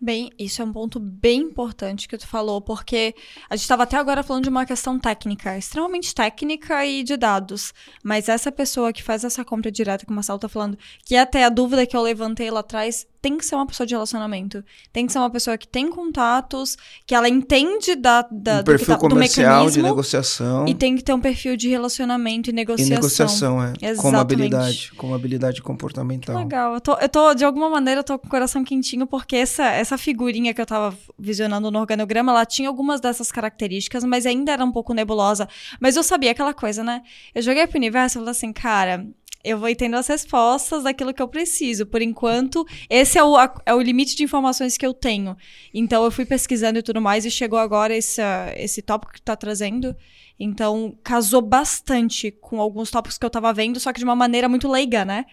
Bem, isso é um ponto bem importante que tu falou, porque a gente estava até agora falando de uma questão técnica, extremamente técnica e de dados. Mas essa pessoa que faz essa compra direta, que o Marcelo está falando, que é até a dúvida que eu levantei lá atrás, tem que ser uma pessoa de relacionamento. Tem que ser uma pessoa que tem contatos, que ela entende da, da um perfil do, tá, comercial, do de negociação. E tem que ter um perfil de relacionamento e negociação. E negociação, é. Exatamente. Como habilidade, como habilidade comportamental. Que legal. Eu tô, eu tô, de alguma maneira, eu tô com o coração quentinho, porque essa, essa figurinha que eu tava visionando no organograma, ela tinha algumas dessas características, mas ainda era um pouco nebulosa. Mas eu sabia aquela coisa, né? Eu joguei pro universo e falei assim, cara, eu vou tendo as respostas daquilo que eu preciso. Por enquanto, esse é o, é o limite de informações que eu tenho. Então, eu fui pesquisando e tudo mais, e chegou agora esse, esse tópico que está trazendo. Então, casou bastante com alguns tópicos que eu estava vendo, só que de uma maneira muito leiga, né?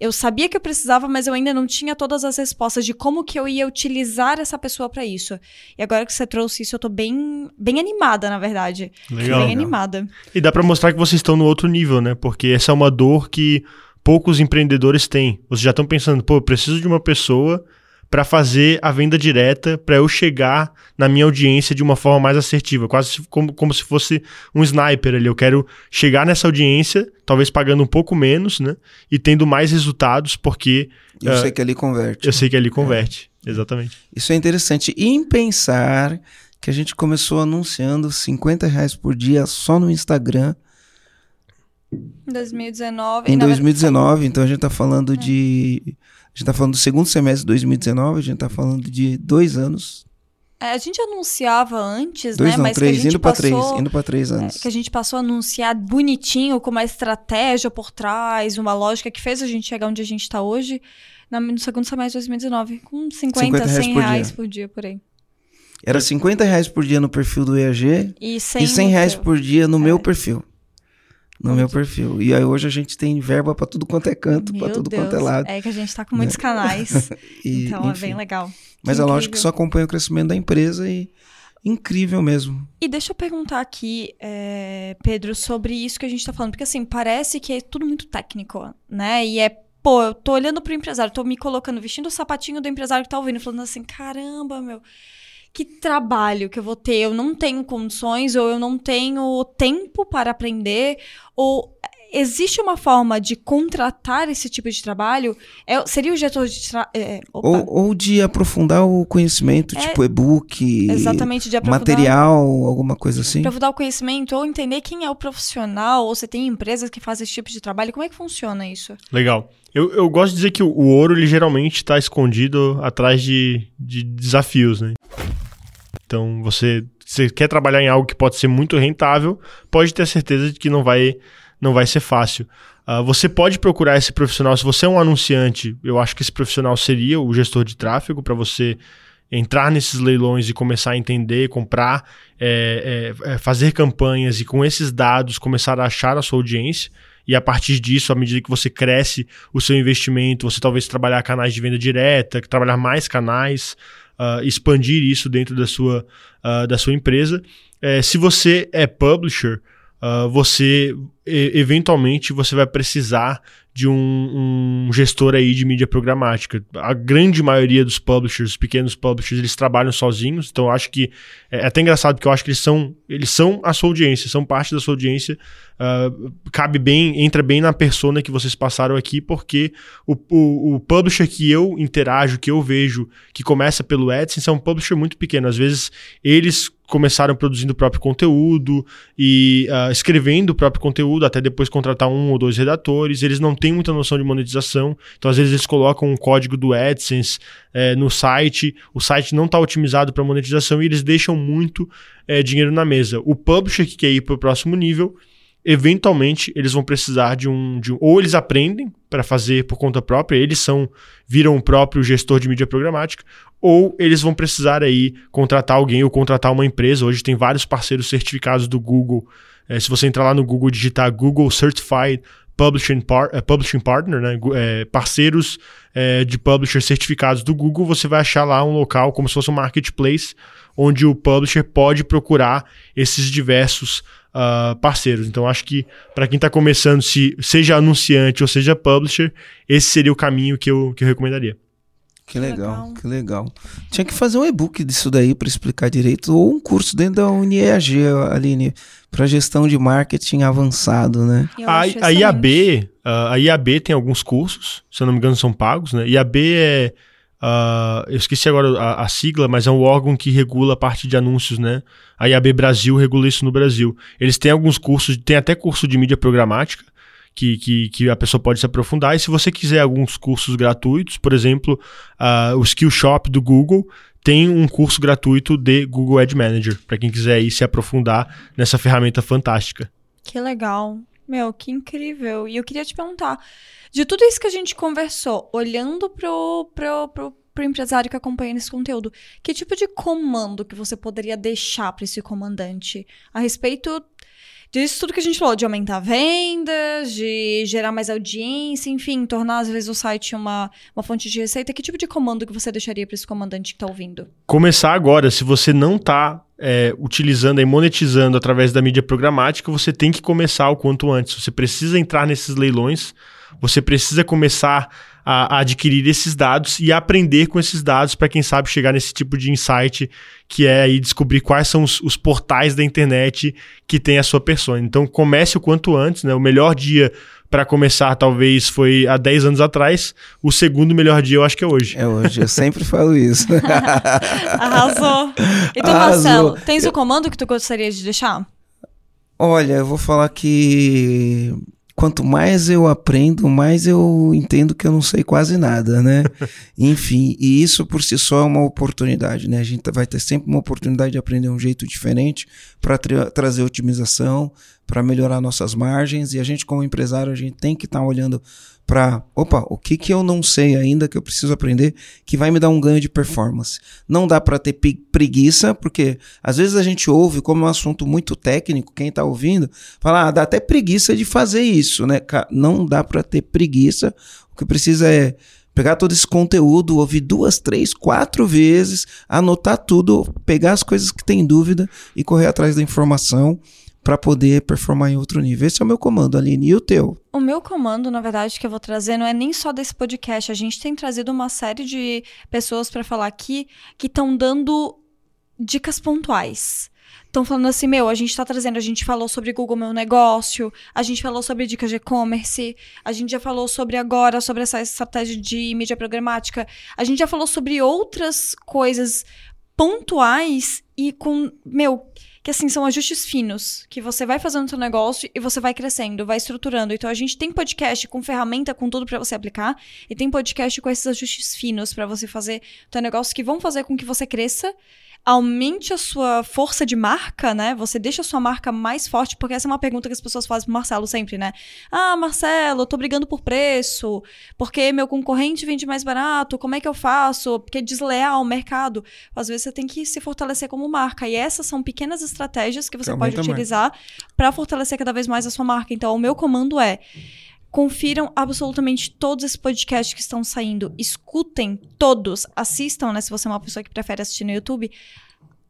Eu sabia que eu precisava, mas eu ainda não tinha todas as respostas de como que eu ia utilizar essa pessoa para isso. E agora que você trouxe isso, eu tô bem, bem animada, na verdade. Legal. Bem animada. E dá para mostrar que vocês estão no outro nível, né? Porque essa é uma dor que poucos empreendedores têm. Vocês já estão pensando, pô, eu preciso de uma pessoa para fazer a venda direta, para eu chegar na minha audiência de uma forma mais assertiva, quase como, como se fosse um sniper ali. Eu quero chegar nessa audiência, talvez pagando um pouco menos, né? E tendo mais resultados, porque. Eu uh, sei que ali converte. Eu sei que ali converte, é. exatamente. Isso é interessante. E em pensar que a gente começou anunciando 50 reais por dia só no Instagram. 2019. Em 2019, então a gente está falando é. de gente está falando do segundo semestre de 2019, a gente está falando de dois anos. É, a gente anunciava antes, dois, né? Não, Mas três, indo para três, indo para três anos. É, que a gente passou a anunciar bonitinho, com uma estratégia por trás, uma lógica que fez a gente chegar onde a gente está hoje. no segundo semestre de 2019, com 50, 50 reais 100 por reais dia. por dia por aí. Era 50 reais por dia no perfil do EAG e 100, e 100 reais por dia no é. meu perfil. No meu perfil. E aí hoje a gente tem verba para tudo quanto é canto, para tudo Deus. quanto é lado. É que a gente tá com muitos né? canais. e, então enfim. é bem legal. Mas que é lógico que só acompanha o crescimento da empresa e incrível mesmo. E deixa eu perguntar aqui, é, Pedro, sobre isso que a gente tá falando, porque assim, parece que é tudo muito técnico, né? E é, pô, eu tô olhando pro empresário, tô me colocando, vestindo o sapatinho do empresário que tá ouvindo, falando assim, caramba, meu, que trabalho que eu vou ter? Eu não tenho condições, ou eu não tenho tempo para aprender, ou existe uma forma de contratar esse tipo de trabalho? É, seria o gestor de é, ou, ou, de aprofundar o conhecimento, é, tipo e-book, exatamente, de aprofundar, material, alguma coisa assim? Aprofundar o conhecimento, ou entender quem é o profissional, ou você tem empresas que fazem esse tipo de trabalho. Como é que funciona isso? Legal. Eu, eu gosto de dizer que o, o ouro, ele geralmente está escondido atrás de, de desafios, né? Então, você, você quer trabalhar em algo que pode ser muito rentável, pode ter certeza de que não vai não vai ser fácil. Uh, você pode procurar esse profissional, se você é um anunciante, eu acho que esse profissional seria o gestor de tráfego para você entrar nesses leilões e começar a entender, comprar, é, é, é, fazer campanhas e com esses dados começar a achar a sua audiência. E a partir disso, à medida que você cresce o seu investimento, você talvez trabalhar canais de venda direta, trabalhar mais canais, uh, expandir isso dentro da sua, uh, da sua empresa. É, se você é publisher, uh, você eventualmente você vai precisar de um, um, gestor aí de mídia programática. A grande maioria dos publishers, pequenos publishers, eles trabalham sozinhos, então acho que é, é até engraçado porque eu acho que eles são eles são a sua audiência, são parte da sua audiência. Uh, cabe bem, entra bem na persona que vocês passaram aqui, porque o, o, o, publisher que eu interajo, que eu vejo, que começa pelo AdSense, é um publisher muito pequeno. Às vezes eles começaram produzindo o próprio conteúdo e uh, escrevendo o próprio conteúdo, até depois contratar um ou dois redatores. Eles não têm muita noção de monetização, então às vezes eles colocam um código do AdSense é, no site, o site não está otimizado para monetização e eles deixam muito é, dinheiro na mesa. O publisher que quer ir para o próximo nível eventualmente eles vão precisar de um, de um ou eles aprendem para fazer por conta própria, eles são viram o próprio gestor de mídia programática, ou eles vão precisar aí contratar alguém ou contratar uma empresa. Hoje tem vários parceiros certificados do Google. É, se você entrar lá no Google digitar Google Certified Publishing, Par uh, Publishing Partner, né? É, parceiros é, de publisher certificados do Google, você vai achar lá um local como se fosse um marketplace, onde o publisher pode procurar esses diversos uh, parceiros. Então, acho que para quem está começando, se seja anunciante ou seja publisher, esse seria o caminho que eu, que eu recomendaria. Que legal, que legal. Tinha que fazer um e-book disso daí para explicar direito, ou um curso dentro da UniEAG, Aline, para gestão de marketing avançado, né? A, a, IAB, a IAB tem alguns cursos, se eu não me engano são pagos, né? IAB é, uh, eu esqueci agora a, a, sigla, mas é um órgão que regula a parte de anúncios, né? A IAB Brasil regula isso no Brasil. Eles têm alguns cursos, tem até curso de mídia programática, que, que, que, a pessoa pode se aprofundar. E se você quiser alguns cursos gratuitos, por exemplo, uh, o Skill Shop do Google tem um curso gratuito de Google Ad Manager, para quem quiser aí se aprofundar nessa ferramenta fantástica. Que legal. Meu, que incrível. E eu queria te perguntar, de tudo isso que a gente conversou, olhando pro, pro, pro, pro empresário que acompanha esse conteúdo, que tipo de comando que você poderia deixar para esse comandante a respeito disso tudo que a gente falou, de aumentar vendas, de gerar mais audiência, enfim, tornar às vezes o site uma, uma fonte de receita. Que tipo de comando que você deixaria para esse comandante que está ouvindo? Começar agora, se você não está é, utilizando e monetizando através da mídia programática, você tem que começar o quanto antes. Você precisa entrar nesses leilões, você precisa começar a, a adquirir esses dados e aprender com esses dados para quem sabe chegar nesse tipo de insight que é aí descobrir quais são os, os, portais da internet que tem a sua persona. Então comece o quanto antes, né? O melhor dia para começar talvez foi há 10 anos atrás, o segundo melhor dia eu acho que é hoje. É hoje, eu sempre falo isso. Arrasou. Então, Arrasou. Marcelo, tens o comando que tu gostaria de deixar? Olha, eu vou falar que quanto mais eu aprendo, mais eu entendo que eu não sei quase nada, né? Enfim, e isso por si só é uma oportunidade, né? A gente vai ter sempre uma oportunidade de aprender um jeito diferente para tra trazer otimização, para melhorar nossas margens, e a gente como empresário, a gente tem que estar tá olhando para, opa, o que que eu não sei ainda que eu preciso aprender que vai me dar um ganho de performance. Não dá para ter preguiça, porque às vezes a gente ouve como é um assunto muito técnico, quem tá ouvindo, fala, ah, dá até preguiça de fazer isso, né? Não dá para ter preguiça. O que precisa é pegar todo esse conteúdo, ouvir duas, três, quatro vezes, anotar tudo, pegar as coisas que tem dúvida e correr atrás da informação para poder performar em outro nível. Esse é o meu comando, Aline. E o teu? O meu comando, na verdade, que eu vou trazer não é nem só desse podcast. A gente tem trazido uma série de pessoas para falar aqui que estão dando dicas pontuais. Estão falando assim, meu, a gente está trazendo, a gente falou sobre Google Meu Negócio, a gente falou sobre dicas de e-commerce, a gente já falou sobre agora, sobre essa estratégia de mídia programática, a gente já falou sobre outras coisas pontuais e com, meu, que assim são ajustes finos, que você vai fazendo o seu negócio e você vai crescendo, vai estruturando. Então a gente tem podcast com ferramenta, com tudo para você aplicar, e tem podcast com esses ajustes finos para você fazer o seu negócio que vão fazer com que você cresça aumente a sua força de marca, né? Você deixa a sua marca mais forte, porque essa é uma pergunta que as pessoas fazem pro Marcelo sempre, né? Ah, Marcelo, eu tô brigando por preço, porque meu concorrente vende mais barato, como é que eu faço? Porque é desleal o mercado. Às vezes você tem que se fortalecer como marca, e essas são pequenas estratégias que você pode utilizar para fortalecer cada vez mais a sua marca. Então, o meu comando é Confiram absolutamente todos esses podcasts que estão saindo. Escutem todos. Assistam, né? Se você é uma pessoa que prefere assistir no YouTube.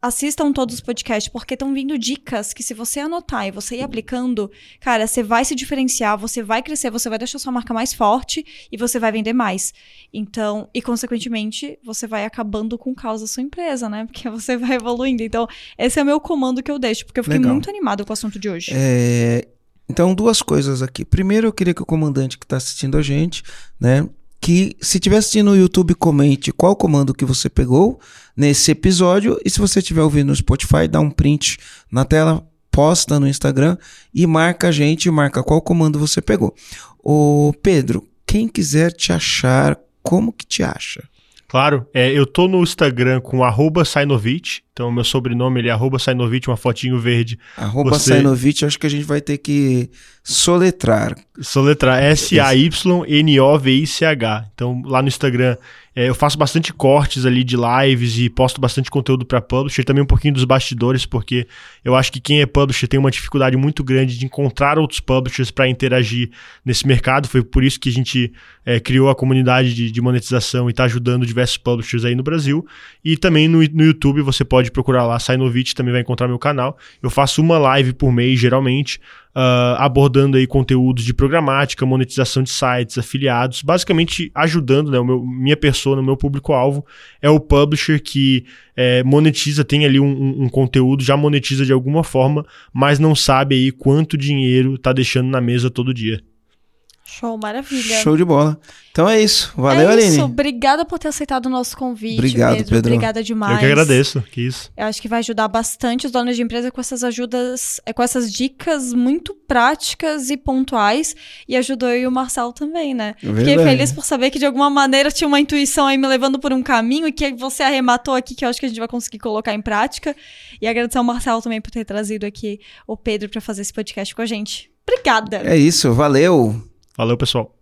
Assistam todos os podcasts, porque estão vindo dicas que, se você anotar e você ir aplicando, cara, você vai se diferenciar, você vai crescer, você vai deixar sua marca mais forte e você vai vender mais. Então, e consequentemente, você vai acabando com o caos da sua empresa, né? Porque você vai evoluindo. Então, esse é o meu comando que eu deixo, porque eu fiquei Legal. muito animado com o assunto de hoje. É, então, duas coisas aqui. Primeiro, eu queria que o comandante que está assistindo a gente, né, que se estiver assistindo no YouTube, comente qual comando que você pegou nesse episódio. E se você estiver ouvindo no Spotify, dá um print na tela, posta no Instagram e marca a gente, marca qual comando você pegou. O Pedro, quem quiser te achar, como que te acha? Claro, é, eu tô no Instagram com arroba Sainovich, então meu sobrenome ele é arroba Sainovich, uma fotinho verde. Arroba Você... Sainovich, acho que a gente vai ter que soletrar. Soletrar, S-A-Y-N-O-V-I-C-H. Então lá no Instagram é, eu faço bastante cortes ali de lives e posto bastante conteúdo para publisher, também um pouquinho dos bastidores, porque eu acho que quem é publisher tem uma dificuldade muito grande de encontrar outros publishers para interagir nesse mercado. Foi por isso que a gente é, criou a comunidade de, de monetização e está ajudando diversos publishers aí no Brasil. E também no, no YouTube você pode procurar lá, Sainovich, também vai encontrar meu canal. Eu faço uma live por mês, geralmente, uh, abordando aí conteúdos de programática, monetização de sites, afiliados, basicamente ajudando, né, o meu, minha persona, o meu público-alvo é o publisher que é, monetiza, tem ali um, um, um, conteúdo, já monetiza de alguma forma, mas não sabe aí quanto dinheiro está deixando na mesa todo dia. Show, maravilha. Show de bola. Então é isso. Valeu, é isso. Obrigada por ter aceitado o nosso convite. Obrigado, Pedro. Pedro. Obrigada demais. Eu que agradeço. Que isso. Eu acho que vai ajudar bastante os donos de empresa com essas ajudas, é, com essas dicas muito práticas e pontuais. E ajudou eu e o Marcelo também, né? É Fiquei feliz por saber que de alguma maneira tinha uma intuição aí me levando por um caminho e que você arrematou aqui, que eu acho que a gente vai conseguir colocar em prática. E agradecer ao Marcelo também por ter trazido aqui o Pedro para fazer esse podcast com a gente. Obrigada. É isso, valeu. Valeu, pessoal.